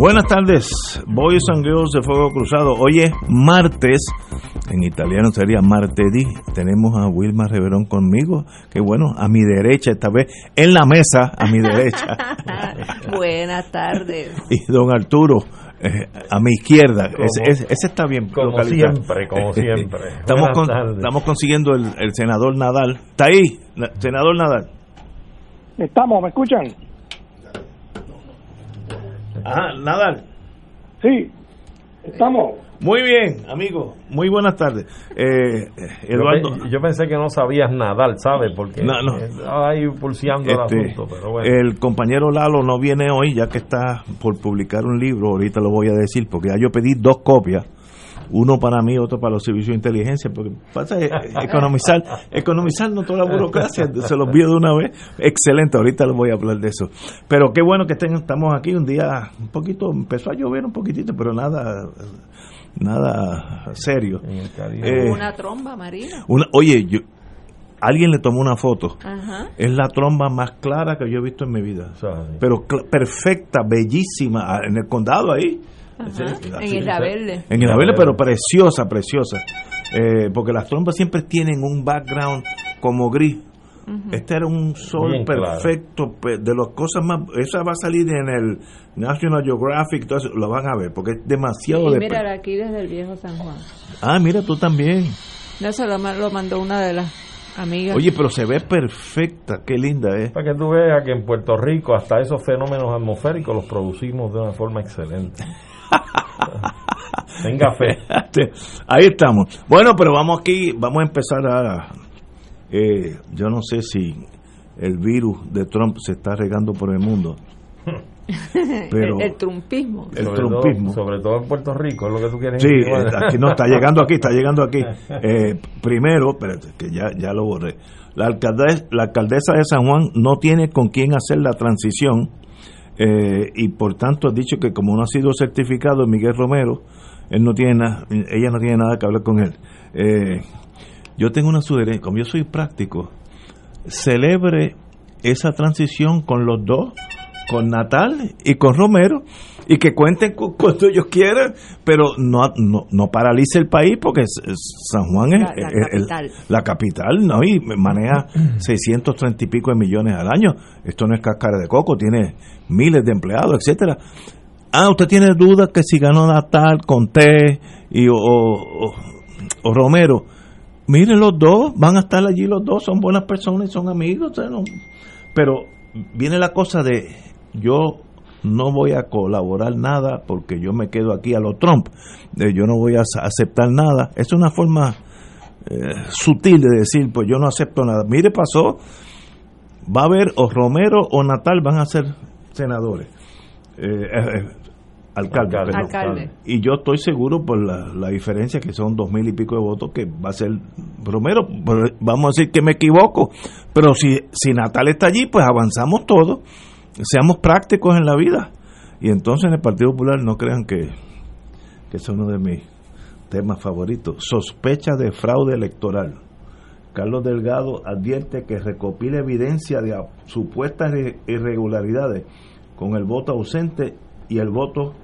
Buenas tardes, Boys and Girls de Fuego Cruzado. Hoy es martes, en italiano sería martedì. Tenemos a Wilma Reverón conmigo, que bueno, a mi derecha esta vez, en la mesa, a mi derecha. Buenas tardes. Y don Arturo, eh, a mi izquierda. Ese, ese, está bien. Como localizado. siempre, como siempre. estamos, Buenas con- tardes. estamos consiguiendo el, el senador Nadal. ¿Está ahí? Na- Senador Nadal. Estamos, ¿me escuchan? Ajá, Nadal. Sí, estamos. Muy bien, amigo. Muy buenas tardes. Eh, Yo, Eduardo. yo pensé que no sabías nadar, ¿sabes? Porque No, no. estaba ahí pulseando el Este, asunto, pero bueno. El compañero Lalo no viene hoy ya que está por publicar un libro, ahorita lo voy a decir, porque ya yo pedí dos copias, uno para mí, otro para los servicios de inteligencia, porque pasa eh, economizar, economizar no toda la burocracia, se los envío de una vez, excelente, ahorita les voy a hablar de eso. Pero qué bueno que estén, estamos aquí un día, un poquito, empezó a llover un poquitito, pero nada, nada serio. En el Caribe. Eh, Una tromba marina. Una, oye, yo, alguien le tomó una foto. Ajá. Es la tromba más clara que yo he visto en mi vida. O sea, sí. Pero perfecta, bellísima, ah, en el condado ahí. Sí, En Verde. En Verde, pero preciosa, preciosa. Eh, porque las trombas siempre tienen un background como gris. Este era un sol Bien perfecto, pe- de las cosas más... Esa va a salir en el National Geographic, todo eso, lo van a ver, porque es demasiado... Y de mira aquí desde el viejo San Juan. Ah, mira, tú también. Lo, ma- lo mandó una de las amigas. Oye, pero se ve perfecta, qué linda es. Para que tú veas que en Puerto Rico hasta esos fenómenos atmosféricos los producimos de una forma excelente. Tenga fe. Ahí estamos. Bueno, pero vamos aquí, vamos a empezar a... eh, yo no sé si el virus de Trump se está regando por el mundo, pero... el, el trumpismo. el sobre, trumpismo. todo, sobre todo en Puerto Rico, es lo que tú quieres Sí, eh, aquí no, está llegando aquí, está llegando aquí. Eh, primero, espérate, que ya, ya lo borré. La alcaldesa, la alcaldesa de San Juan no tiene con quién hacer la transición eh, y por tanto ha dicho que como no ha sido certificado Miguel Romero, él no tiene ella no tiene nada que hablar con él. Eh, yo tengo una sugerencia, como yo soy práctico, celebre esa transición con los dos, con Natal y con Romero, y que cuenten cu- cuando ellos quieran, pero no, no, no paralice el país porque San Juan es La- capital. la capital, ¿no? Y maneja 630 y pico de millones al año. Esto no es cáscara de coco, tiene miles de empleados, etcétera. Ah, usted tiene dudas que si ganó Natal con T y o, o- o Romero. Miren los dos, van a estar allí los dos, son buenas personas y son amigos. no- Pero viene la cosa de yo no voy a colaborar nada porque yo me quedo aquí a los Trump. De yo no voy a ace- aceptar nada. Es una forma eh, sutil de decir, pues yo no acepto nada. Mire, pasó, va a haber o Romero o Natal van a ser senadores. Eh, eh, eh, alcalde, Alcalde. perdón. Alcalde. Y yo estoy seguro por la, la diferencia que son dos mil y pico de votos que va a ser Romero. Vamos a decir que me equivoco. Pero si, si Natal está allí, pues avanzamos todos. Seamos prácticos en la vida. Y entonces en el Partido Popular no crean que, que es uno de mis temas favoritos. Sospecha de fraude electoral. Carlos Delgado advierte que recopila evidencia de supuestas irre- irregularidades con el voto ausente y el voto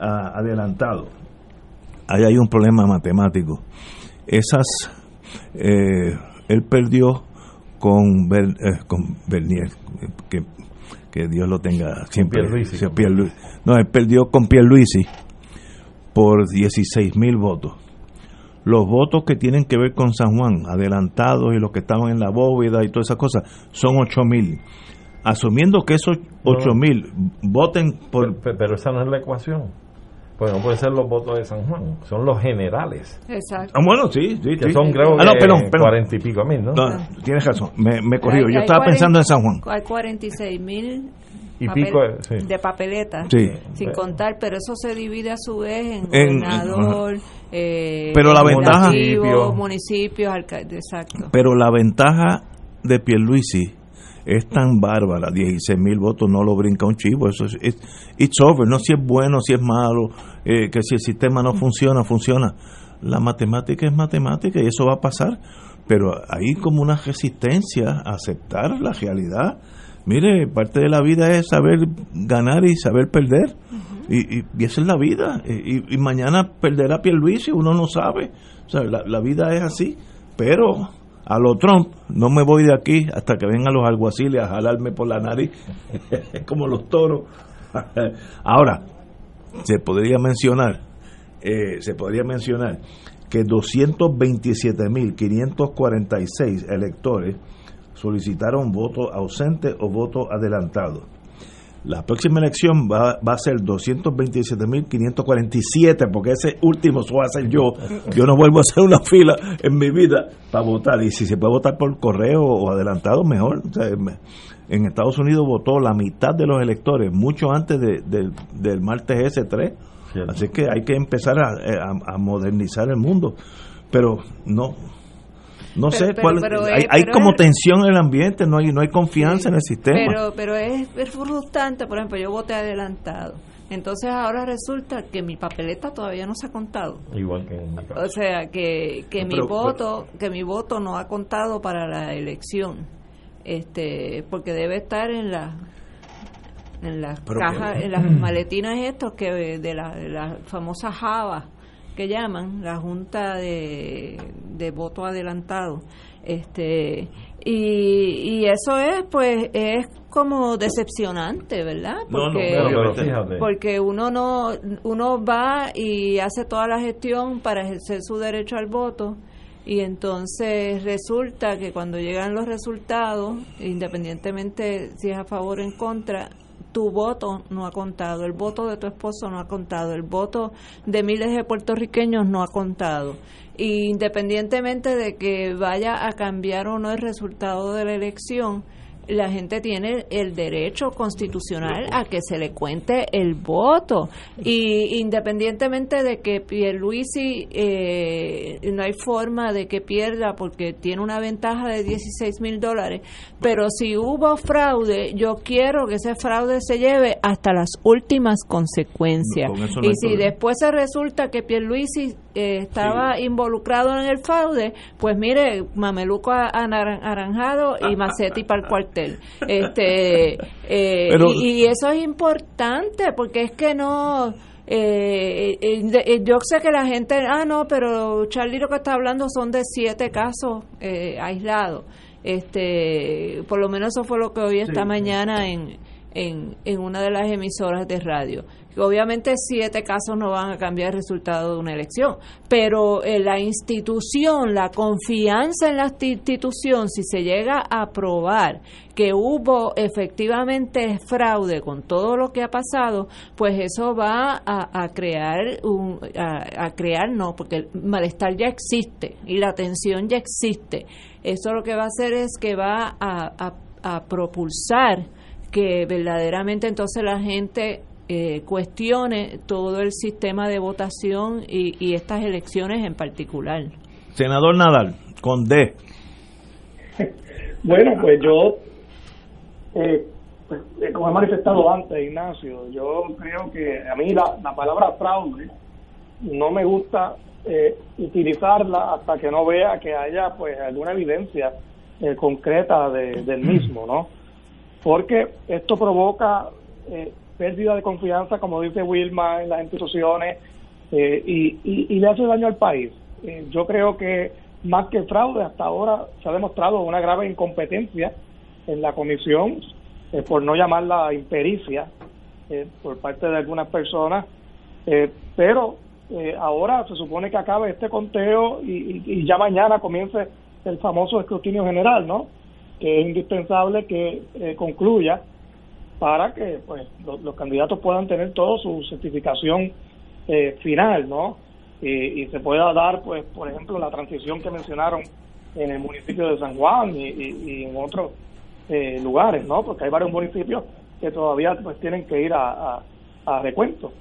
ah, adelantado. Ahí hay un problema matemático. Esas, eh, él perdió con, eh, con Bernier, que, que Dios lo tenga siempre. Pierluisi. Sí, no, él perdió con Pierluisi por 16 mil votos. Los votos que tienen que ver con San Juan, adelantados y los que estaban en la bóveda y todas esas cosas, son 8 mil. Asumiendo que esos 8 mil voten por... Pe- Pero esa no es la ecuación. Pues no pueden ser los votos de San Juan, son los generales. Exacto. Ah, bueno, sí, sí, Que sí. son, creo Ah, no, que perdón, perdón. cuarenta y pico mil, ¿no? No, tienes razón, me, me corrijo. Hay- Yo hay estaba cuaren- pensando en San Juan. Hay 46 mil y papel- pico de- sí. de papeleta, Sí. sin contar, pero eso se divide a su vez en En- gobernador, eh, Pero la ventaja- municipios, alcalde, exacto. Pero la ventaja de Pierluisi es tan bárbara, 16 mil votos no lo brinca un chivo, eso es, it's over, no si es bueno, si es malo, eh, que si el sistema no funciona, funciona. La matemática es matemática y eso va a pasar, pero hay como una resistencia a aceptar la realidad. Mire, parte de la vida es saber ganar y saber perder. y, y, y esa es la vida. Y, y mañana perderá Pierluisi, uno no sabe. O sea, la, la vida es así. Pero a lo Trump, no me voy de aquí hasta que vengan los alguaciles a jalarme por la nariz, como los toros. Ahora, se podría mencionar, eh, se podría mencionar que 227.546 electores solicitaron voto ausente o voto adelantado. La próxima elección va, va a ser 227.547, porque ese último lo voy a hacer yo. Yo no vuelvo a hacer una fila en mi vida para votar. Y si se puede votar por correo o adelantado, mejor. O sea, me- en Estados Unidos votó la mitad de los electores, mucho antes de- del- del martes S3. Cierto. Así que hay que empezar a, a- a modernizar el mundo. Pero no. No Pero- sé pero- cuál. pero hay es- hay pero como tensión en el ambiente, no hay, no hay confianza en el sistema. Pero, pero es, es frustrante, por ejemplo, yo voté adelantado. Entonces ahora resulta que mi papeleta todavía no se ha contado. Igual que en mi caso. O sea, que, que No, mi pero- voto, que mi voto no ha contado para la elección. Este, porque debe estar en la en las Pero cajas, que- en las maletinas estos que de la, de la famosa Java que llaman la junta de, de voto adelantado este y, y eso es pues es como decepcionante verdad No, no, porque pero porque uno no uno va y hace toda la gestión para ejercer su derecho al voto y entonces resulta que cuando llegan los resultados independientemente si es a favor o en contra tu voto no ha contado, el voto de tu esposo no ha contado, el voto de miles de puertorriqueños no ha contado. Y independientemente de que vaya a cambiar o no el resultado de la elección, la gente tiene el derecho constitucional a que se le cuente el voto. Y independientemente de que Pierluisi eh, no hay forma de que pierda porque tiene una ventaja de 16 mil dólares pero si hubo fraude yo quiero que ese fraude se lleve hasta las últimas consecuencias. No y si problema. después se resulta que Pierluisi eh, estaba involucrado en el fraude, pues mire, mameluco a- anaran- aranjado y macetti para el Este, eh, Pero- y, y eso es importante porque es que no... Eh, eh, eh, yo sé que la gente, ah, no, pero Charlie lo que está hablando son de siete casos eh, aislados. Este, por lo menos eso fue lo que oí esta mañana en, en, en una de las emisoras de radio. Obviamente siete casos no van a cambiar el resultado de una elección, pero eh, la institución, la confianza en la sti- institución, si se llega a probar que hubo efectivamente fraude con todo lo que ha pasado, pues eso va a, crear un, a, crear no, porque el malestar ya existe y la tensión ya existe. Eso lo que va a hacer es que va a propulsar que verdaderamente entonces la gente eh, cuestione todo el sistema de votación y, y estas elecciones en particular. Senador Nadal, con D. Bueno, pues yo, eh, pues, como he manifestado antes, Ignacio, yo creo que a mí la, la palabra fraude no me gusta eh, utilizarla hasta que no vea que haya pues alguna evidencia eh, concreta de- del mismo, ¿no? Porque esto provoca eh, pérdida de confianza, como dice Wilma, en las instituciones eh, y, le hace daño al país. Eh, yo creo que más que fraude, hasta ahora se ha demostrado una grave incompetencia en la comisión, eh, por no llamarla impericia, eh, por parte de algunas personas, pero ahora se supone que acabe este conteo y, y- y ya mañana comience el famoso escrutinio general, ¿no? Que es indispensable que eh, concluya para que pues los, candidatos puedan tener todo su certificación eh, final, ¿no? Y, y se pueda dar, pues, por ejemplo, la transición que mencionaron en el municipio de San Juan y, en otros eh, lugares, ¿no? Porque hay varios municipios que todavía pues tienen que ir a, a, a recuento.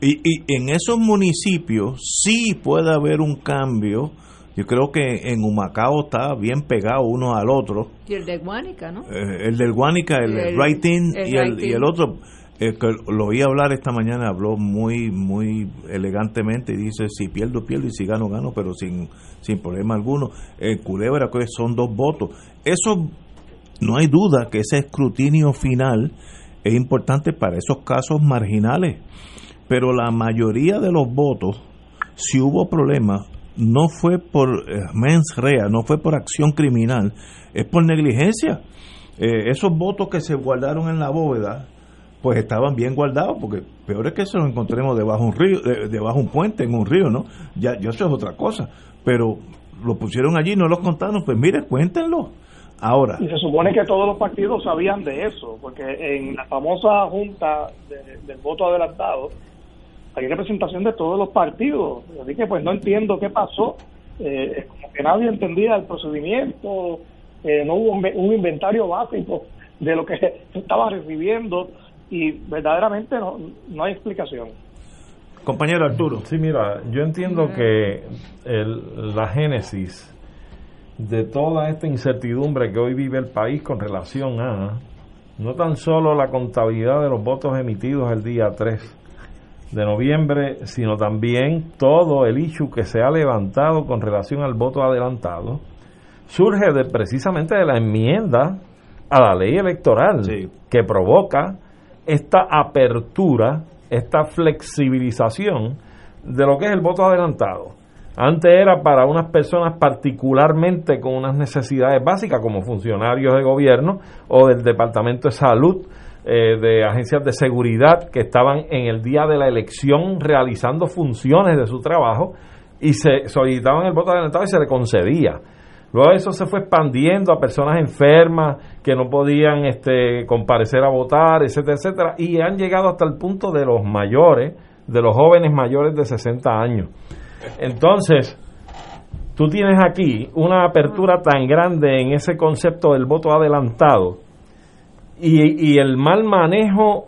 Y, y en esos municipios sí puede haber un cambio. Yo creo que en Humacao está bien pegado uno al otro. Y el de Guánica, ¿no? Eh, el del Guánica, el, El- Writing el y, el, Writing. y el otro, eh, que lo oí hablar esta mañana, habló muy muy elegantemente y dice, si pierdo, pierdo y si gano, gano, pero sin, sin problema alguno. En Culebra que son dos votos. Eso, no hay duda que ese escrutinio final es importante para esos casos marginales, pero la mayoría de los votos, si hubo problemas, no fue por eh, mens rea, no fue por acción criminal, es por negligencia. Eh, esos votos que se guardaron en la bóveda, pues estaban bien guardados, porque peor es que se los encontremos debajo un río, de- debajo un puente en un río, ¿no? Ya, ya eso es otra cosa. Pero lo pusieron allí, no los contaron, pues mire, cuéntenlo. Ahora, Y se supone que todos los partidos sabían de eso, porque en la famosa junta de- del voto adelantado hay representación de todos los partidos. Así que pues no entiendo qué pasó. Eh, es como que nadie entendía el procedimiento, eh, no hubo un, un inventario básico de lo que se estaba recibiendo y verdaderamente no, no hay explicación. compañero Arturo. Sí, mira, yo entiendo que el- la génesis de toda esta incertidumbre que hoy vive el país con relación a no tan solo la contabilidad de los votos emitidos el día 3 de noviembre, sino también todo el issue que se ha levantado con relación al voto adelantado, surge de, precisamente de la enmienda a la ley electoral Sí. que provoca esta apertura, esta flexibilización de lo que es el voto adelantado. Antes era para unas personas particularmente con unas necesidades básicas como funcionarios de gobierno o del Departamento de Salud, eh, de agencias de seguridad que estaban en el día de la elección realizando funciones de su trabajo y se solicitaban el voto adelantado y se le concedía. Luego eso se fue expandiendo a personas enfermas que no podían este, comparecer a votar, etcétera, etcétera, y han llegado hasta el punto de los mayores, de los jóvenes mayores de 60 años. Entonces, tú tienes aquí una apertura tan grande en ese concepto del voto adelantado y, y el mal manejo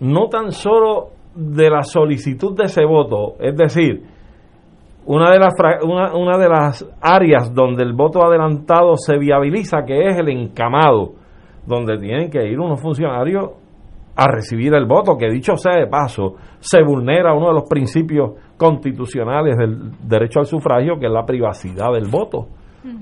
no tan solo de la solicitud de ese voto, es decir, una de las una, una de las áreas donde el voto adelantado se viabiliza, que es el encamado, donde tienen que ir unos funcionarios a recibir el voto, que dicho sea de paso, se vulnera uno de los principios constitucionales del derecho al sufragio, que es la privacidad del voto.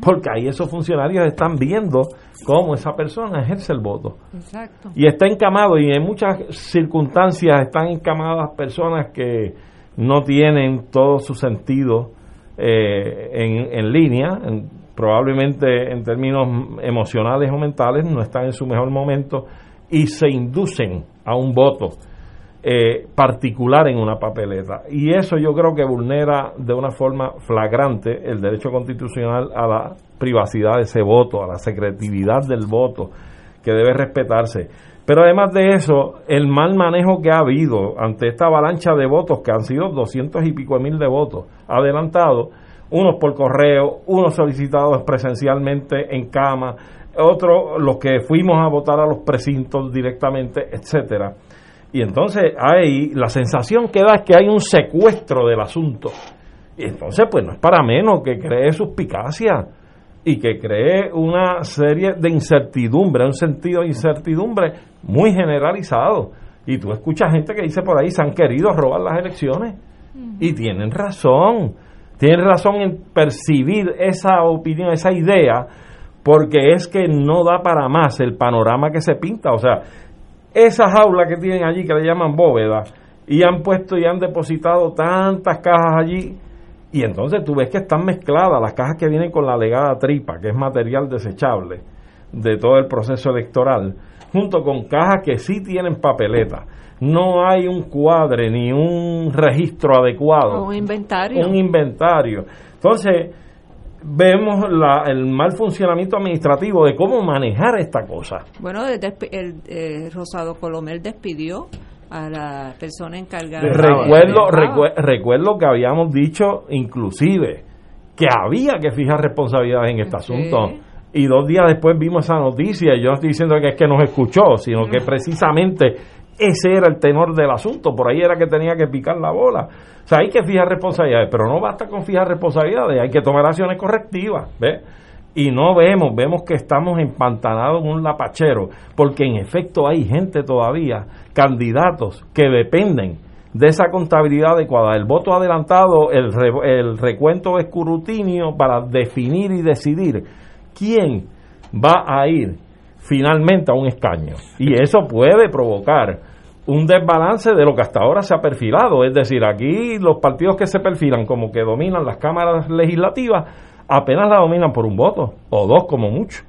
Porque ahí esos funcionarios están viendo cómo esa persona ejerce el voto. Exacto. y está encamado y en muchas circunstancias están encamadas personas que no tienen todo su sentido eh, en, en línea, en- probablemente en términos emocionales o mentales no están en su mejor momento y se inducen a un voto eh, particular en una papeleta. Y eso yo creo que vulnera de una forma flagrante el derecho constitucional a la privacidad de ese voto, a la secretividad del voto, que debe respetarse. Pero además de eso, el mal manejo que ha habido ante esta avalancha de votos, que han sido doscientos y pico de mil de votos adelantados, unos por correo, unos solicitados presencialmente en cama, otros los que fuimos a votar a los precintos directamente, etcétera. Y entonces hay la sensación que da es que hay un secuestro del asunto. Y entonces, pues no es para menos que cree suspicacia y que cree una serie de incertidumbre, un sentido de incertidumbre muy generalizado. Y tú escuchas gente que dice por ahí, se han querido robar las elecciones. Y tienen razón, tienen razón en percibir esa opinión, esa idea, porque es que no da para más el panorama que se pinta. O sea, esa jaula que tienen allí que le llaman bóveda y han puesto y han depositado tantas cajas allí y entonces tú ves que están mezcladas las cajas que vienen con la legada tripa, que es material desechable de todo el proceso electoral, junto con cajas que sí tienen papeleta. No hay un cuadre ni un registro adecuado Un inventario. un inventario. Entonces, vemos la- el mal funcionamiento administrativo de cómo manejar esta cosa. Bueno, el, eh, Rosado Colomel despidió a la persona encargada. Recuerdo, recue- recuerdo que habíamos dicho inclusive que había que fijar responsabilidades en este asunto. y dos días después vimos esa noticia, y yo no estoy diciendo que es que nos escuchó, sino que precisamente ese era el tenor del asunto, por ahí era que tenía que picar la bola. O sea, hay que fijar responsabilidades, pero no basta con fijar responsabilidades, hay que tomar acciones correctivas, ¿ves? Y no vemos, vemos que estamos empantanados en un lapachero, porque en efecto hay gente todavía, candidatos que dependen de esa contabilidad adecuada, el voto adelantado, el, el recuento escrutinio para definir y decidir quién va a ir finalmente a un escaño. Y eso puede provocar un desbalance de lo que hasta ahora se ha perfilado. Es decir, aquí los partidos que se perfilan como que dominan las cámaras legislativas apenas la dominan por un voto o dos como mucho.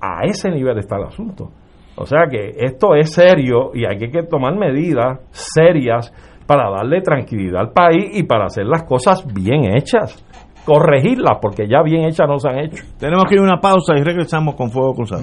A ese nivel está el asunto. O sea que esto es serio y hay que tomar medidas serias para darle tranquilidad al país y para hacer las cosas bien hechas. Corregirlas, porque ya bien hechas no se han hecho. Tenemos que ir a una pausa y regresamos con Fuego Cruzado.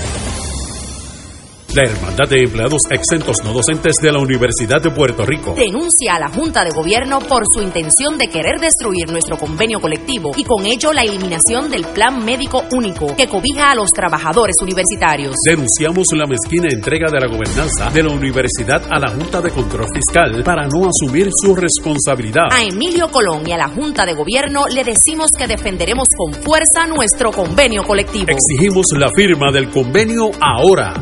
La Hermandad de Empleados Exentos No Docentes de la Universidad de Puerto Rico denuncia a la Junta de Gobierno por su intención de querer destruir nuestro convenio colectivo y con ello la eliminación del Plan Médico Único que cobija a los trabajadores universitarios. Denunciamos la mezquina entrega de la gobernanza de la universidad a la Junta de Control Fiscal para no asumir su responsabilidad. A Emilio Colón y a la Junta de Gobierno le decimos que defenderemos con fuerza nuestro convenio colectivo. Exigimos la firma del convenio ahora.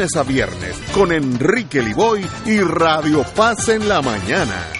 a viernes con Enrique Liboy y Radio Paz en la mañana.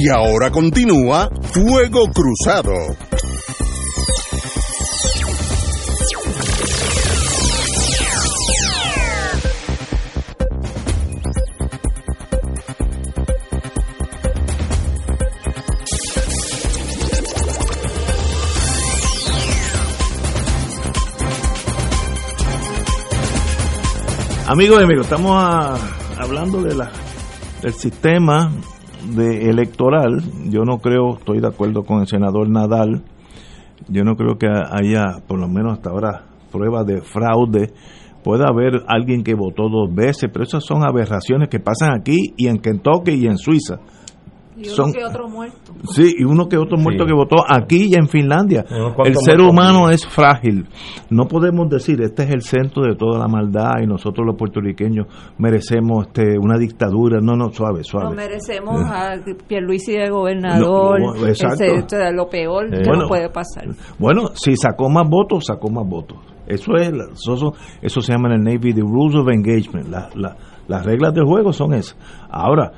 Y ahora continúa Fuego Cruzado. Amigos y amigos, estamos a- hablando de la, del sistema de electoral. Yo no creo, estoy de acuerdo con el senador Nadal, yo no creo que haya, por lo menos hasta ahora, pruebas de fraude. Puede haber alguien que votó dos veces, pero esas son aberraciones que pasan aquí y en Kentucky y en Suiza. Y uno Son- que otro muerto. Sí, y uno que otro muerto Sí. que votó aquí y en Finlandia. El ser humano es frágil. No podemos decir, este es el centro de toda la maldad y nosotros los puertorriqueños merecemos este una dictadura. No, no, suave, suave. merecemos a Pierluisi de gobernador. No, no, exacto. Ese- esto es lo peor Eh, que bueno. nos puede pasar. Bueno, si sacó más votos, sacó más votos. Eso es, la- eso, eso se llama en el Navy the rules of engagement. La- la- las reglas del juego son esas. Ahora,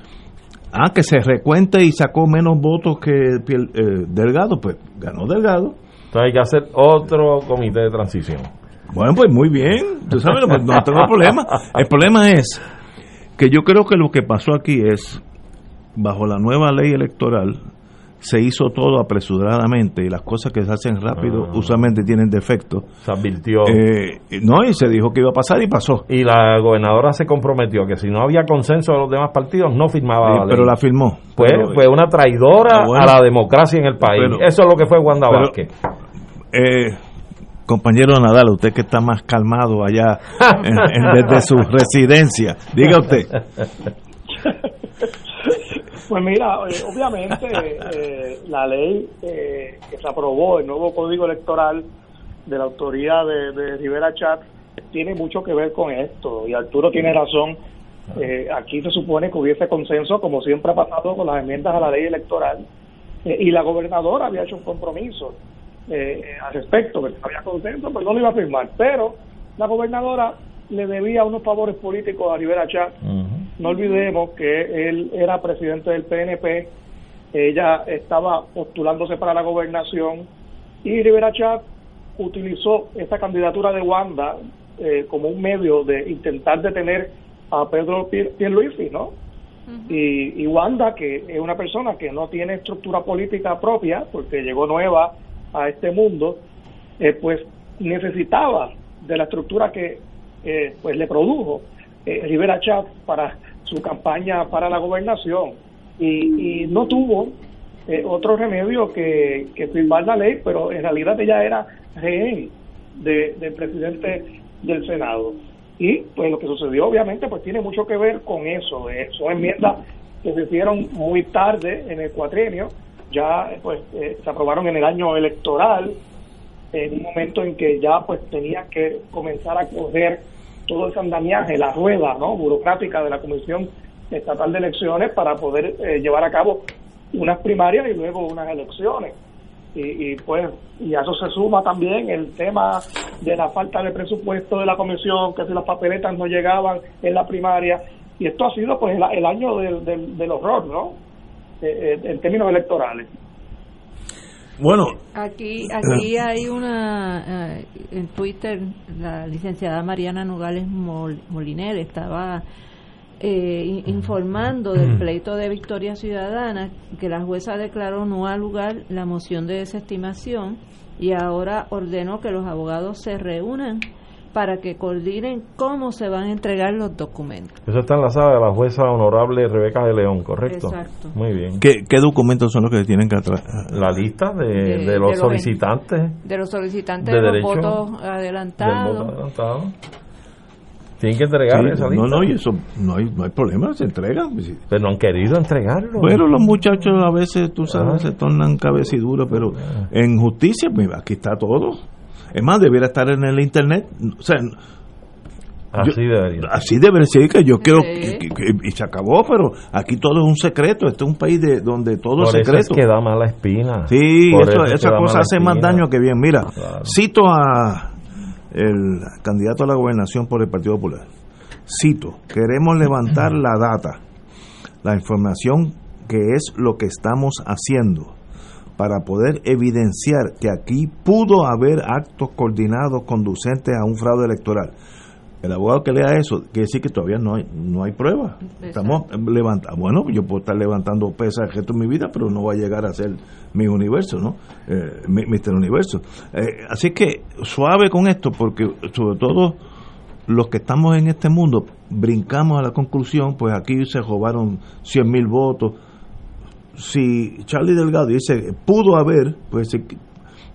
ah, que se recuente y sacó menos votos que eh, Delgado, pues ganó Delgado. Entonces hay que hacer otro comité de transición. Bueno, pues muy bien. Tú sabes, pues no tengo problema. El problema es que yo creo que lo que pasó aquí es, bajo la nueva ley electoral, se hizo todo apresuradamente y las cosas que se hacen rápido Ah. usualmente tienen defectos. Se advirtió. Eh, no, y se dijo que iba a pasar y pasó. y la gobernadora se comprometió que si no había consenso de los demás partidos no firmaba Sí, la ley. pero la firmó. Fue, Pero, fue una traidora bueno. a la democracia en el país. Pero- Eso es lo que fue Wanda pero- Vázquez. eh, compañero Nadal, usted que está más calmado allá en- en- desde su residencia, diga usted. Pues mira, eh, obviamente eh, la ley eh, que se aprobó, el nuevo código electoral de la autoría de, de Rivera Chat, tiene mucho que ver con esto. Y Arturo tiene razón Eh, aquí se supone que hubiese consenso, como siempre ha pasado con las enmiendas a la ley electoral, eh, y la gobernadora había hecho un compromiso eh, al respecto, que había consenso, pues no lo iba a firmar. Pero la gobernadora le debía unos favores políticos a Rivera Chat. No olvidemos que él era presidente del PNP, ella estaba postulándose para la gobernación y Rivera Chat utilizó esta candidatura de Wanda eh, como un medio de intentar detener a Pedro Pierluisi, ¿no? y, y Wanda, que es una persona que no tiene estructura política propia, porque llegó nueva a este mundo, eh, pues necesitaba de la estructura que eh, pues le produjo eh, Rivera Chat para su campaña para la gobernación y, y no tuvo otro remedio que, que, firmar la ley, pero en realidad ella era rehén de, del presidente del Senado. Y pues lo que sucedió obviamente pues tiene mucho que ver con eso. Eh, son enmiendas que se hicieron muy tarde en el cuatrienio, ya pues eh, se aprobaron en el año electoral, en un momento en que ya pues tenía que comenzar a coger todo ese andamiaje, la rueda no burocrática de la Comisión Estatal de Elecciones para poder eh, llevar a cabo unas primarias y luego unas elecciones. Y, pues y a eso se suma también el tema de la falta de presupuesto de la comisión que si las papeletas no llegaban en la primaria. Y esto ha sido pues el, año del, del, horror no eh, eh, en términos electorales bueno. Aquí aquí hay una eh, en Twitter la licenciada Mariana Nogales Moliner estaba eh, informando del pleito de Victoria Ciudadana que la jueza declaró no a lugar la moción de desestimación y ahora ordenó que los abogados se reúnan para que coordinen cómo se van a entregar los documentos. Eso está en la sala de la jueza honorable Rebeca de León, ¿correcto? Exacto. Muy bien. ¿Qué, documentos son los que tienen que atrás? La lista de, de, los solicitantes. De los solicitantes de, los votos adelantados. Tienen que entregar esa lista. No, no, y eso no hay, no hay problema, se entregan. Pero no han querido entregarlo. Bueno, los muchachos a veces, tú sabes, ah. se tornan cabeciduros, pero ah. en justicia, pues aquí está todo. Es más, debiera estar en el internet. O sea, Así debería. Así debería ser que yo creo y se acabó, pero aquí todo es un secreto. Este es un país de donde todo es secreto. Eso es que da mala espina. Sí, eso, esa cosa hace más daño que bien. Mira, cito a el candidato a la gobernación por el Partido Popular. Cito, queremos levantar la data, la información que es lo que estamos haciendo para poder evidenciar que aquí pudo haber actos coordinados conducentes a un fraude electoral. El abogado que lea eso quiere decir que todavía no hay no hay prueba. Estamos levantando bueno yo puedo estar levantando pesas el resto de mi vida pero no va a llegar a ser mi universo no eh, Mister Universo. Eh, así que suave con esto porque sobre todo los que estamos en este mundo brincamos a la conclusión pues aquí se robaron 100 mil votos si Charlie Delgado dice pudo haber pues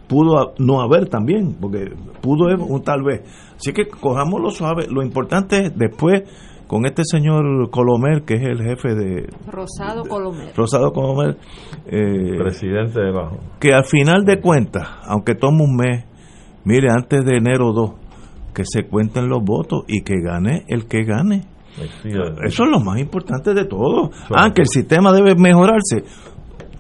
pudo no haber también porque pudo un tal vez Así que cojámoslo suave. Lo importante es después con este señor Colomer, que es el jefe de... Rosado Colomer. Rosado Colomer. Eh, Presidente de Bajo. Que al final de cuentas, aunque tome un mes, mire, antes de enero 2, que se cuenten los votos y que gane el que gane. Eso es lo más importante de todo. Aunque el sistema debe mejorarse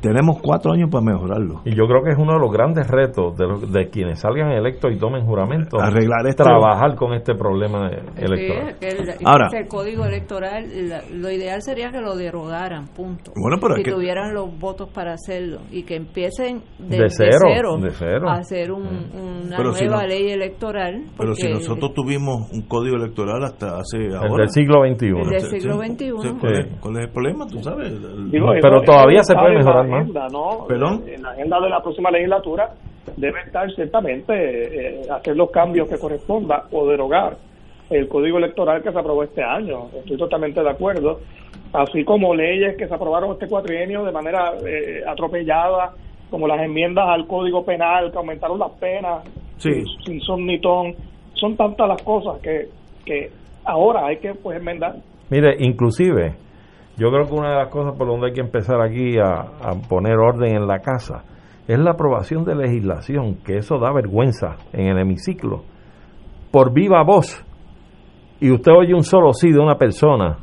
tenemos cuatro años para mejorarlo. Y yo creo que es uno de los grandes retos de, de quienes salgan electos y tomen juramento. Arreglar esto. Trabajar con este problema electoral. el, Ahora, el código electoral, lo ideal sería que lo derogaran, punto. Bueno, pero si tuvieran los votos para hacerlo y que empiecen de, cero, de, cero, a hacer un, mm. una nueva ley electoral. Pero si nosotros tuvimos un código electoral hasta hace ahora. del siglo XXI. del siglo XXI. ¿cuál, es, el problema? Tú sabes. pero todavía se puede mejorar más. ¿no? En la agenda de la próxima legislatura debe estar ciertamente eh, hacer los cambios que corresponda o derogar el código electoral que se aprobó este año. Estoy totalmente de acuerdo. Así como leyes que se aprobaron este cuatrienio de manera eh, atropellada, como las enmiendas al código penal que aumentaron las penas sin son ni ton. Son tantas las cosas que, que ahora hay que pues enmendar. Mire, inclusive yo creo que una de las cosas por donde hay que empezar aquí a, poner orden en la casa es la aprobación de legislación, que eso da vergüenza en el hemiciclo, por viva voz. Y usted oye un solo sí de una persona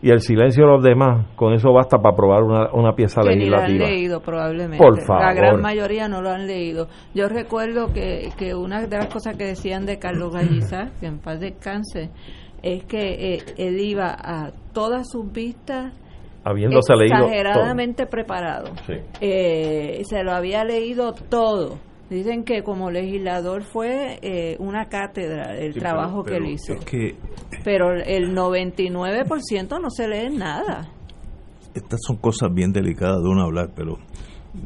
y el silencio de los demás, con eso basta para aprobar una, una pieza que ni lo han legislativa. leído probablemente. Por favor. La gran mayoría no lo han leído. Yo recuerdo que, que una de las cosas que decían de Carlos Gallizá, que en paz descanse, es que eh, él iba a todas sus vistas Habiéndose leído todo. exageradamente preparado. Sí. Eh, se lo había leído todo. Dicen que como legislador fue eh, una cátedra el Sí, trabajo pero- que él hizo. Es que Pero el 99% no se lee nada. estas son cosas bien delicadas de uno hablar, pero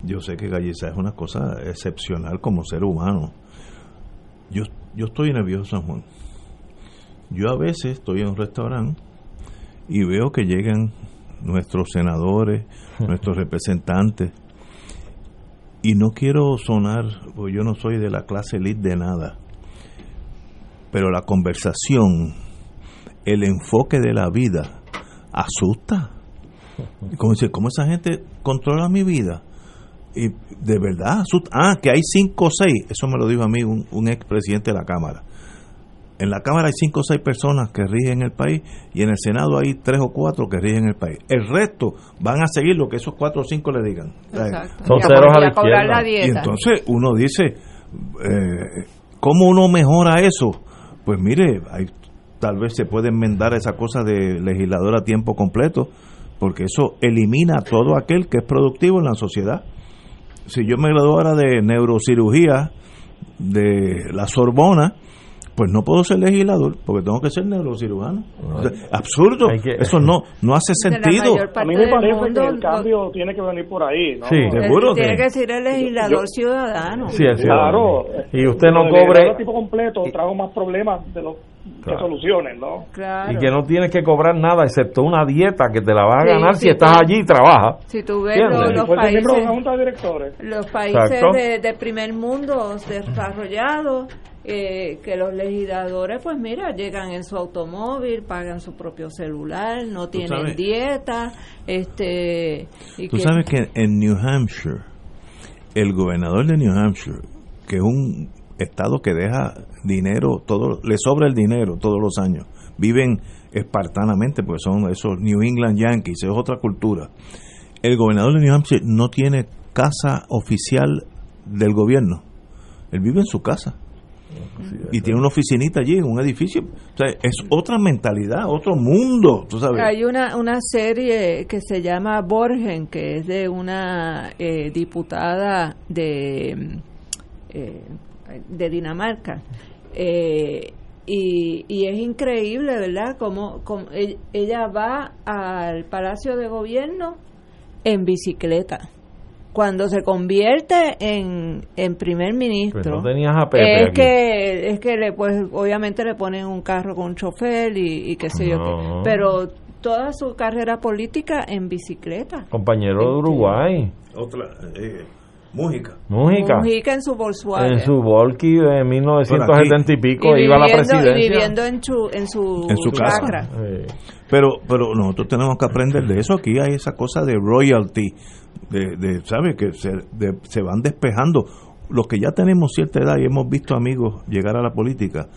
yo sé que Galleza es una cosa excepcional como ser humano. Yo, yo estoy viejo San Juan. Yo a veces estoy en un restaurante y veo que llegan nuestros senadores, nuestros representantes, y no quiero sonar, porque yo no soy de la clase elite de nada, pero la conversación, el enfoque de la vida, asusta. Y como dice, ¿cómo esa gente controla mi vida? Y de verdad, asusta. Ah, que hay cinco o seis, eso me lo dijo a mí un, un expresidente de la Cámara. En la Cámara hay cinco o seis personas que rigen el país y en el Senado hay tres o cuatro que rigen el país. El resto van a seguir lo que esos cuatro o cinco le digan. Exacto. Son ceros a la izquierda. la Y entonces uno dice, eh, ¿cómo uno mejora eso? Pues mire, hay, tal vez se puede enmendar esa cosa de legislador a tiempo completo, porque eso elimina a todo aquel que es productivo en la sociedad. Si yo me graduara de neurocirugía de la Sorbona, pues no puedo ser legislador, porque tengo que ser neurocirujano. O sea, absurdo, que- eso no, no hace sentido. A mí me parece mundo, que el cambio tiene que venir por ahí, ¿no? Sí, seguro Tiene que- ser el legislador Yo- ciudadano. Sí, es Claro. cierto. Y usted no cobre legislador tipo completo trajo más problemas de los Claro. que soluciones, ¿no? Claro. y que no tienes que cobrar nada excepto una dieta que te la vas a Sí, ganar si estás allí y trabajas. Si tú ves los, países, junta de directores. los países de primer mundo desarrollados, eh, que los legisladores, pues mira, llegan en su automóvil, pagan su propio celular, no tienen sabes- dieta, este... y Tú que- sabes que en New Hampshire, el gobernador de New Hampshire, que es un estado que deja dinero, todo, le sobra el dinero todos los años, viven espartanamente, porque son esos New England Yankees, es otra cultura. El gobernador de New Hampshire no tiene casa oficial del gobierno, él vive en su casa. Y tiene una oficinita allí, en un edificio. O sea, es otra mentalidad, otro mundo, tú sabes. Hay una, una serie que se llama Borgen, que es de una eh, diputada de, eh, de Dinamarca. Eh, y, y es increíble, ¿verdad? Como, como e- ella va al Palacio de Gobierno en bicicleta. Cuando se convierte en, en primer ministro, Pues no tenías a Pepe es aquí. que es que le pues obviamente le ponen un carro con un chofer y, y qué sé yo qué. pero toda su carrera política en bicicleta Compañero de Uruguay, Otra, eh, Mújica. Mújica, en su Volkswagen en su Volky de 1970 y pico, y iba a la presidencia. viviendo en su en su, En su casa. chacra. Eh, Pero, pero nosotros tenemos que aprender de eso. Aquí hay esa cosa de royalty, de, de ¿sabes? Que se, de- se van despejando. Los que ya tenemos cierta edad y hemos visto amigos llegar a la política,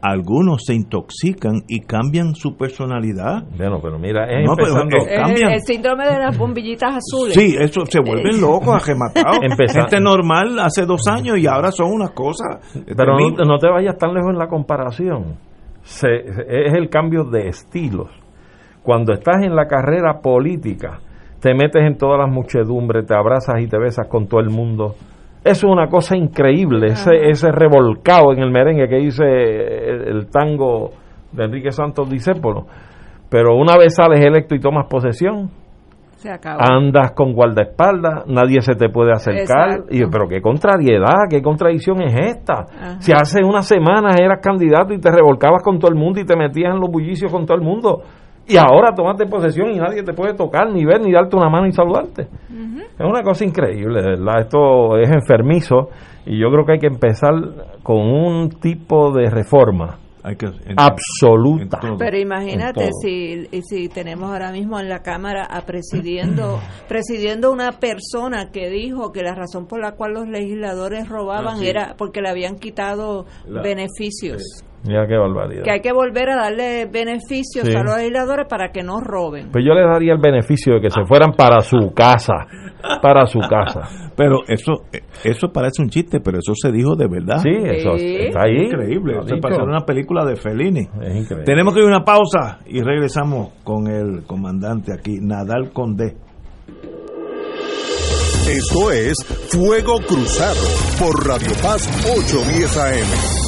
algunos se intoxican y cambian su personalidad. bueno, pero mira, es No, pero empezando, es- Es Cambian. el síndrome de las bombillitas azules Sí, eso se vuelven locos, arrematados. Gente normal hace dos años y ahora son unas cosas. pero no, no te vayas tan lejos en la comparación. Se- es el cambio de estilos. Cuando estás en la carrera política, te metes en todas las muchedumbres, te abrazas y te besas con todo el mundo. Eso es una cosa increíble, ese, ese revolcado en el merengue que dice el, el tango de Enrique Santos Discépolo. Pero una vez sales electo y tomas posesión, se andas con guardaespaldas, nadie se te puede acercar. Exacto. Y, pero qué contrariedad, qué contradicción es esta. Ajá. Si hace unas semanas eras candidato y te revolcabas con todo el mundo y te metías en los bullicios con todo el mundo. Y ahora tomaste posesión y nadie te puede tocar, ni ver, ni darte una mano y saludarte. Es una cosa increíble, verdad. Esto es enfermizo y yo creo que hay que empezar con un tipo de reforma Hay que, en- absoluta. en todo. Pero imagínate si, si tenemos ahora mismo en la Cámara a presidiendo, presidiendo una persona que dijo que la razón por la cual los legisladores robaban Ah, sí. era porque le habían quitado La- beneficios. Sí. Ya qué barbaridad. Que hay que volver a darle beneficios Sí. a los legisladores para que no roben. Pues yo les daría el beneficio de que se fueran para su casa, para su casa. Pero eso eso parece un chiste, pero eso se dijo de verdad. Sí, eso Sí. está ahí. Increíble. Lo Se dicho. pasó en una película de Fellini. Es increíble. Tenemos que ir a una pausa y regresamos con el comandante aquí, Nadal Condé. Esto es Fuego Cruzado por Radio Paz 810 AM.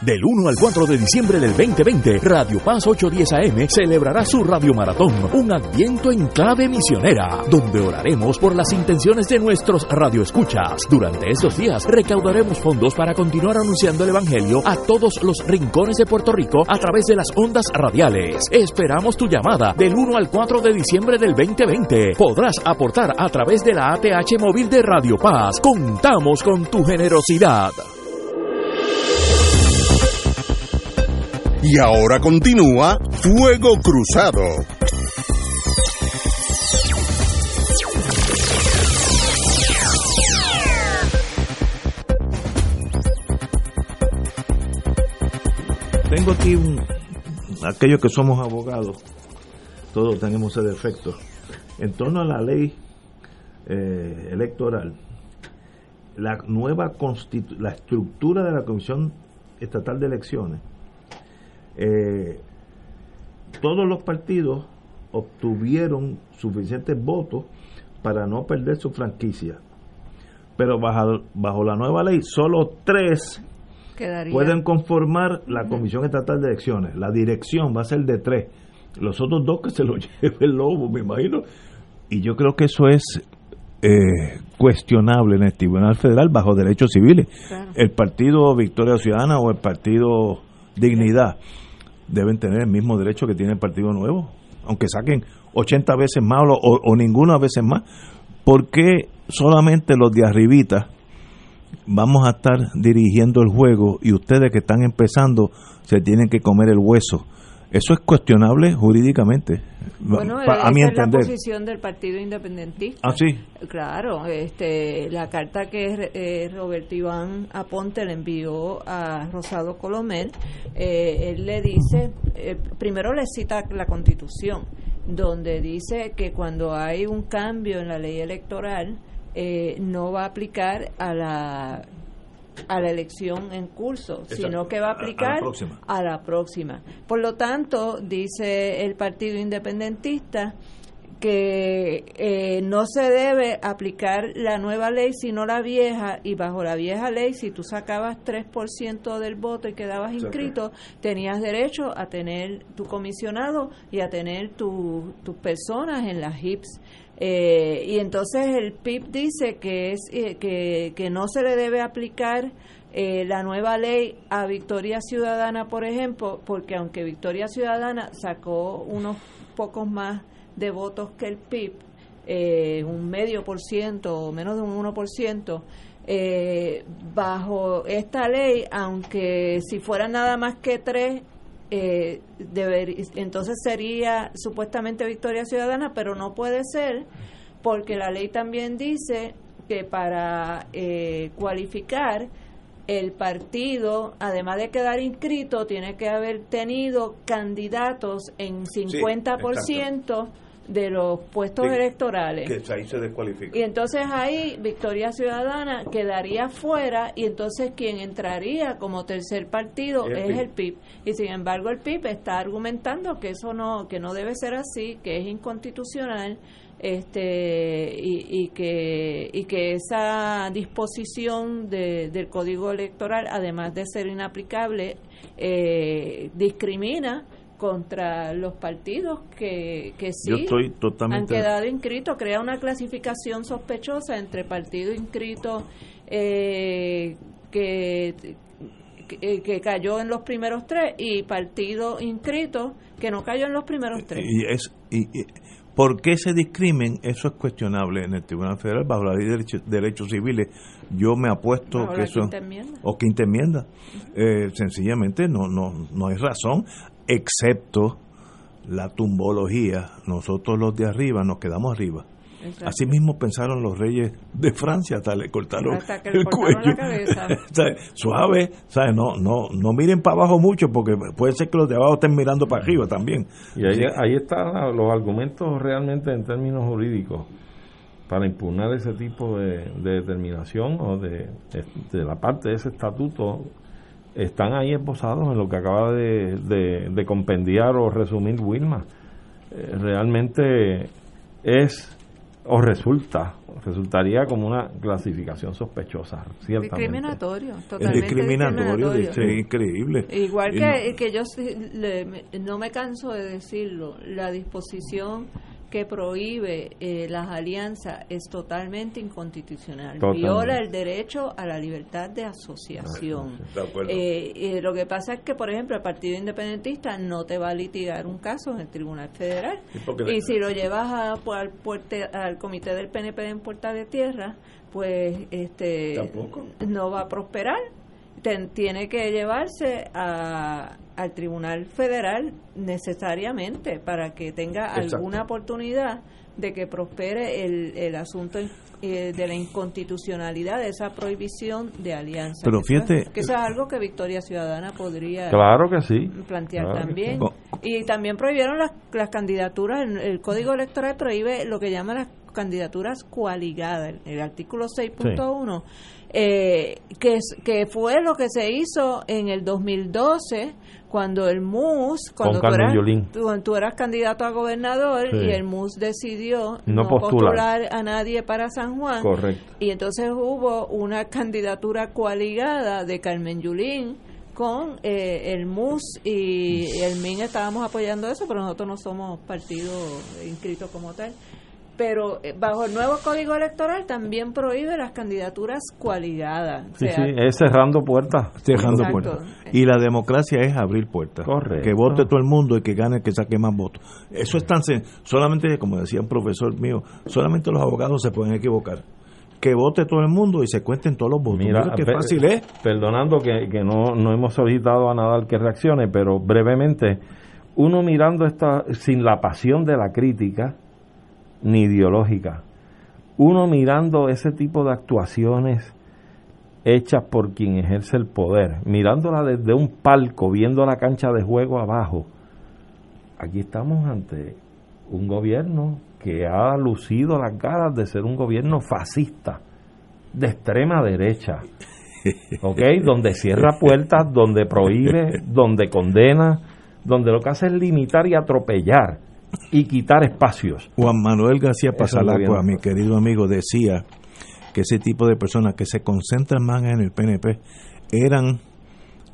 Del 1 al 4 de diciembre del 2020, Radio Paz 810 AM celebrará su Radio Maratón, un adviento en clave misionera, donde oraremos por las intenciones de nuestros radioescuchas. Durante estos días recaudaremos fondos para continuar anunciando el Evangelio a todos los rincones de Puerto Rico a través de las ondas radiales. Esperamos tu llamada del 1 al 4 de diciembre del 2020. Podrás aportar a través de la ATH móvil de Radio Paz. Contamos con tu generosidad. Y ahora continúa Fuego Cruzado. Tengo aquí aquellos que somos abogados, todos tenemos ese defecto. En torno a la ley eh, electoral, la nueva la estructura de la Comisión Estatal de Elecciones, eh, todos los partidos obtuvieron suficientes votos para no perder su franquicia. Pero bajo, bajo la nueva ley, solo tres Quedaría. pueden conformar la Comisión Estatal de Elecciones. La dirección va a ser de tres. Los otros dos que se lo lleve el lobo, me imagino. Y yo creo que eso es eh, cuestionable en el Tribunal Federal bajo derechos civiles. Claro. El partido Victoria Ciudadana o el partido Dignidad deben tener el mismo derecho que tiene el Partido Nuevo, aunque saquen 80 veces más o, o, ninguna veces más. ¿Por qué solamente los de arribita vamos a estar dirigiendo el juego y ustedes que están empezando se tienen que comer el hueso? Eso es cuestionable jurídicamente, Bueno, pa- esa a mi es la entender. posición del Partido Independentista. Ah, sí. Claro, este, la carta que eh, Roberto Iván Aponte le envió a Rosado Colomel, eh, él le dice, eh, primero le cita la Constitución, donde dice que cuando hay un cambio en la ley electoral, eh, no va a aplicar a la a la elección en curso, Exacto. sino que va a A- a la aplicar próxima. a la próxima. Por lo tanto, dice el Partido Independentista que eh, no se debe aplicar la nueva ley sino la vieja y bajo la vieja ley si tú sacabas 3% del voto y quedabas inscrito tenías derecho a tener tu comisionado y a tener tu- tus personas en las HIPS Eh, y entonces el PIB dice que es eh, que, que no se le debe aplicar eh, la nueva ley a Victoria Ciudadana, por ejemplo, porque aunque Victoria Ciudadana sacó unos pocos más de votos que el PIB, eh, un medio por ciento o menos de un 1 por ciento, eh, bajo esta ley, aunque si fueran nada más que tres eh, deber, entonces sería supuestamente victoria ciudadana, pero no puede ser porque la ley también dice que para eh, cualificar el partido, además de quedar inscrito, tiene que haber tenido candidatos en 50% de los puestos electorales. Que ahí se descualifica. Y entonces ahí Victoria Ciudadana quedaría fuera y entonces quien entraría como tercer partido es el PIB. Y sin embargo el PIB está argumentando que eso no que no debe ser así, que es inconstitucional este y, que y que esa disposición del código electoral además de ser inaplicable eh, discrimina contra los partidos que, que sí han quedado inscritos, crea una clasificación sospechosa entre partido inscrito eh, que, que, cayó en los primeros tres y partido inscrito que no cayó en los primeros tres. Y es y, ¿Por qué ese discrimen? Eso es cuestionable en el Tribunal Federal bajo la ley de derechos, civiles. Yo me apuesto que eso o quinta enmienda. Eh, sencillamente no no no hay razón excepto la tumbología, nosotros los de arriba nos quedamos arriba. Así mismo pensaron los reyes de Francia, hasta le cortaron el cuello. Suave, No, no, no miren para abajo mucho porque puede ser que los de abajo estén mirando para arriba también. Y ahí, ahí están los argumentos realmente en términos jurídicos para impugnar ese tipo de, determinación o de, de, la parte de ese estatuto están ahí esbozados en lo que acaba de, compendiar o resumir Wilma. Eh, realmente es o resulta, resultaría como una clasificación sospechosa, Discriminatorio, totalmente discriminatorio. Es increíble. Igual que, que yo no me canso de decirlo, la disposición que prohíbe eh, las alianzas es totalmente inconstitucional. Viola el derecho a la libertad de asociación. Eh, lo que pasa es que, por ejemplo, el Partido Independentista no te va a litigar un caso en el Tribunal Federal. Y, si lo llevas a, al, al comité del PNP en Puerta de Tierra, pues este no va a prosperar tiene que llevarse a, al Tribunal Federal necesariamente para que tenga alguna oportunidad de que prospere el, el asunto eh, de la inconstitucionalidad de esa prohibición de alianza. Pero fíjate que eso es algo que Victoria Ciudadana podría claro que sí plantear también. Y también prohibieron las, las candidaturas, el, el, Código Electoral prohíbe lo que llaman las candidaturas coaligadas, el artículo 6.1 eh, que, que fue lo que se hizo en el 2012 cuando el MUS, cuando tú eras, candidato a gobernador y el MUS decidió no, postular. a nadie para San Juan. Y entonces hubo una candidatura coaligada de Carmen Yulín con eh, el MUS y el MIN estábamos apoyando eso, pero nosotros no somos partido inscrito como tal pero eh, bajo el nuevo código electoral también prohíbe las candidaturas coaligadas. Sí, sí, es cerrando puertas. Cerrando puertas. Y la democracia es abrir puertas. Correcto. Que vote todo el mundo y que gane el que saque más votos. Eso es tan solamente, como decía un profesor mío, solamente los abogados se pueden equivocar que vote todo el mundo y se cuenten todos los votos. Mira, qué fácil es. Perdonando que, que no, no hemos solicitado a Nadal que reaccione, pero brevemente, uno mirando esta, sin la pasión de la crítica, ni ideológica. Uno mirando ese tipo de actuaciones hechas por quien ejerce el poder, mirándola desde un palco, viendo la cancha de juego abajo, aquí estamos ante un gobierno que ha lucido las caras de ser un gobierno fascista, de extrema derecha, ¿ok? Donde cierra puertas, donde prohíbe, donde condena, donde lo que hace es limitar y atropellar y quitar espacios. Juan Manuel García Pasalacua, mi querido amigo, decía que ese tipo de personas que se concentran más en el PNP eran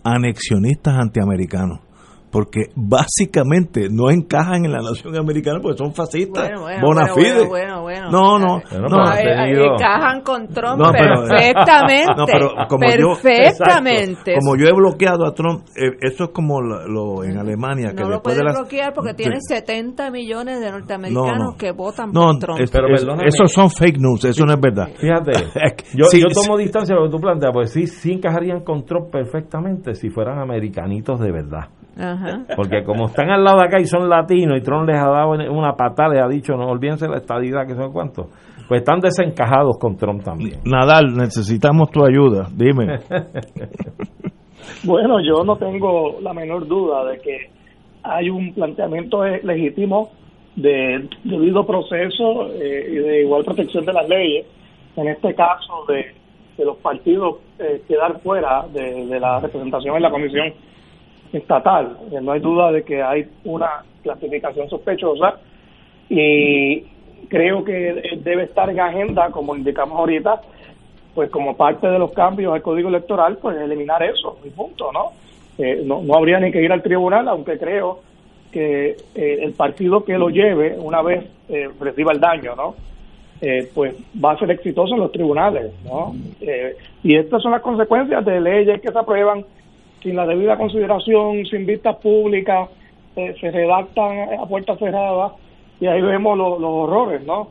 anexionistas antiamericanos porque básicamente no encajan en la nación americana porque son fascistas, bona fide. no, no, no, encajan con Trump perfectamente. como perfectamente. Yo, como yo he bloqueado a Trump, eh, eso es como lo, en Alemania. que no lo puede bloquear porque tiene 70 millones de norteamericanos que votan por Trump. pero esos son fake news, eso no es verdad. Fíjate, yo, yo tomo distancia de lo que tú planteas, pues sí, sí encajarían con Trump perfectamente si fueran americanitos de verdad Porque como están al lado de acá y son latinos y Trump les ha dado una patada, les ha dicho no olvídense la estadidad que son cuántos, pues están desencajados con Trump también. Nadal, necesitamos tu ayuda, dime. bueno, yo no tengo la menor duda de que hay un planteamiento legítimo de debido proceso eh, y de igual protección de las leyes, en este caso de, los partidos eh, quedar fuera de, la representación en la comisión estatal. Eh, no hay duda de que hay una clasificación sospechosa y creo que debe estar en agenda, como indicamos ahorita, pues como parte de los cambios al código electoral, pues eliminar eso, y punto, ¿no? no, no habría ni que ir al tribunal, aunque creo que eh, el partido que lo lleve, una vez eh, reciba el daño, ¿no? Eh, pues va a ser exitoso en los tribunales, ¿no? y estas son las consecuencias de leyes que se aprueban sin la debida consideración, sin vistas públicas, se redactan a puertas cerradas y ahí vemos los horrores, ¿no?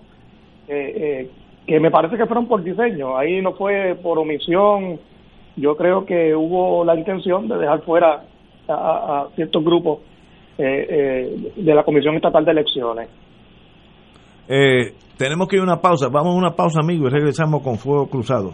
que me parece que fueron por diseño, ahí no fue por omisión, yo creo que hubo la intención de dejar fuera a ciertos grupos eh, eh, de la Comisión Estatal de Elecciones. Eh, tenemos que ir a una pausa. Vamos a una pausa, amigos, y regresamos con Fuego Cruzado.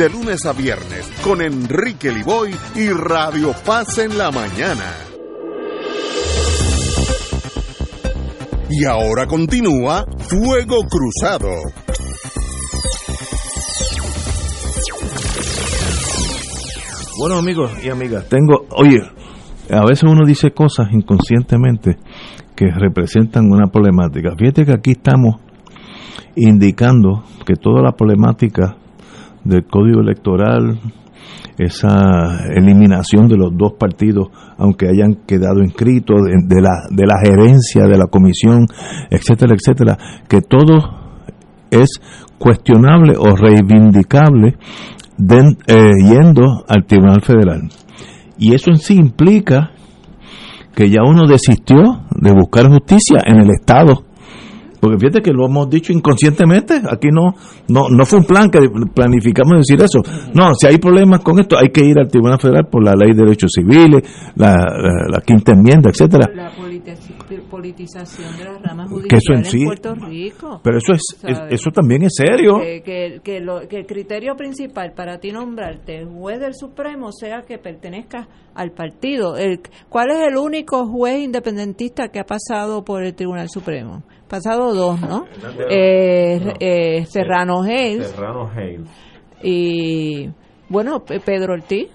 de lunes a viernes con Enrique Liboy y Radio Paz en la mañana. Y ahora continúa Fuego Cruzado. Bueno amigos y amigas, tengo, oye, a veces uno dice cosas inconscientemente que representan una problemática. Fíjate que aquí estamos indicando que toda la problemática del código electoral, esa eliminación de los dos partidos, aunque hayan quedado inscritos, de, la, de la gerencia, de la comisión, etcétera, etcétera, que todo es cuestionable o reivindicable eh, yendo al Tribunal Federal. Y eso en sí implica que ya uno desistió de buscar justicia en el Estado porque fíjate que lo hemos dicho inconscientemente, aquí no, no, no fue un plan que planificamos decir eso. No, si hay problemas con esto, hay que ir al Tribunal Federal por la Ley de Derechos Civiles, la, quinta enmienda, etcétera. La politización de las ramas Que eso en judiciales sí- en Puerto Rico. Pero eso es, eso también es serio. Que, que, que lo- que el criterio principal para ti nombrarte juez del Supremo sea que pertenezcas al partido. El, ¿Cuál es el único juez independentista que ha pasado por el Tribunal Supremo? Pasado dos, ¿no? Eh, No. eh, Serrano Hayes Serrano Hale. y, bueno, Pe- Pedro Ortiz.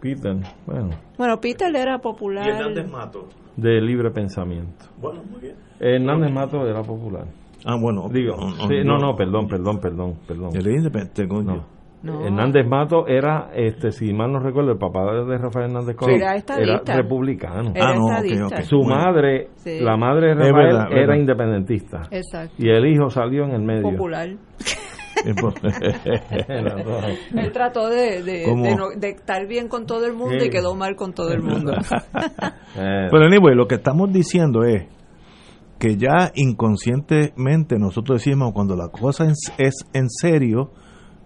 Peter, bueno, Bueno, Peter era popular. Mato. De libre pensamiento. Bueno, muy bien. Hernández Mato era popular. Ah, bueno. Digo, no, sí, no, no. no, perdón, perdón, perdón, perdón. El independiente, coño. No. Hernández Mato era, este, si mal no recuerdo, el papá de Rafael Hernández Colón Era estadista. republicano. Era Ah, no, ok, estadista. ok. Su Bueno. madre, Sí. la madre de Rafael verdad, era verdad. independentista. Exacto. Y el hijo salió en el medio. Popular. Él trató de, de, ¿Cómo? de no- de estar bien con todo el mundo Sí. y quedó mal con todo el mundo. Pero anyway, lo que estamos diciendo es que ya inconscientemente nosotros decimos cuando la cosa es, es en serio,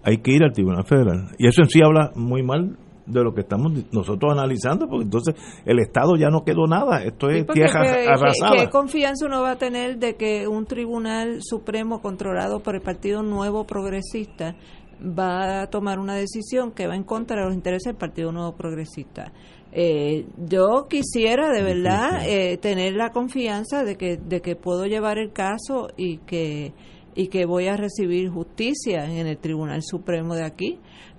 hay que ir al Tribunal Federal. Y eso en sí habla muy mal de lo que estamos nosotros analizando, porque entonces el Estado ya no quedó nada, esto es Sí, tierra que- arrasada. ¿Qué confianza uno va a tener de que un tribunal supremo controlado por el Partido Nuevo Progresista va a tomar una decisión que va en contra de los intereses del Partido Nuevo Progresista? Eh, yo quisiera de verdad eh, tener la confianza de que de que puedo llevar el caso y que y que voy a recibir justicia en el Tribunal Supremo de aquí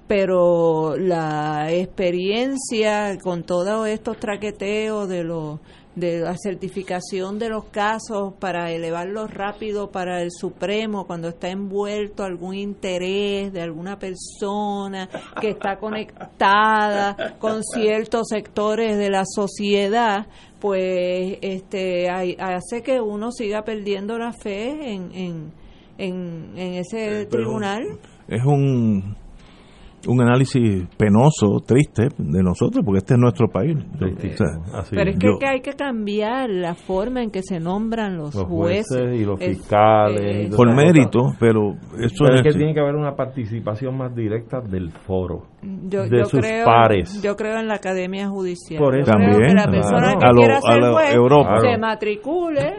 pero la experiencia con todos estos traqueteos de los de la certificación de los casos para elevarlos rápido para el Supremo cuando está envuelto algún interés de alguna persona que está conectada con ciertos sectores de la sociedad pues este hay- hace que uno siga perdiendo la fe en en, en, en ese Pero tribunal. Es un un análisis penoso, triste de nosotros, porque este es nuestro país. O sea, Pero es que, yo- que hay que cambiar la forma en que se nombran los, Los jueces, jueces y los Es- fiscales eh, y por mérito, cosas. pero eso Pero es es- que tiene que haber una participación más directa del foro, yo, de yo sus creo, pares. Yo creo en la academia judicial. Por eso. creo que También, la persona claro. que A lo- a ser la juez Europa. se Claro. matricule,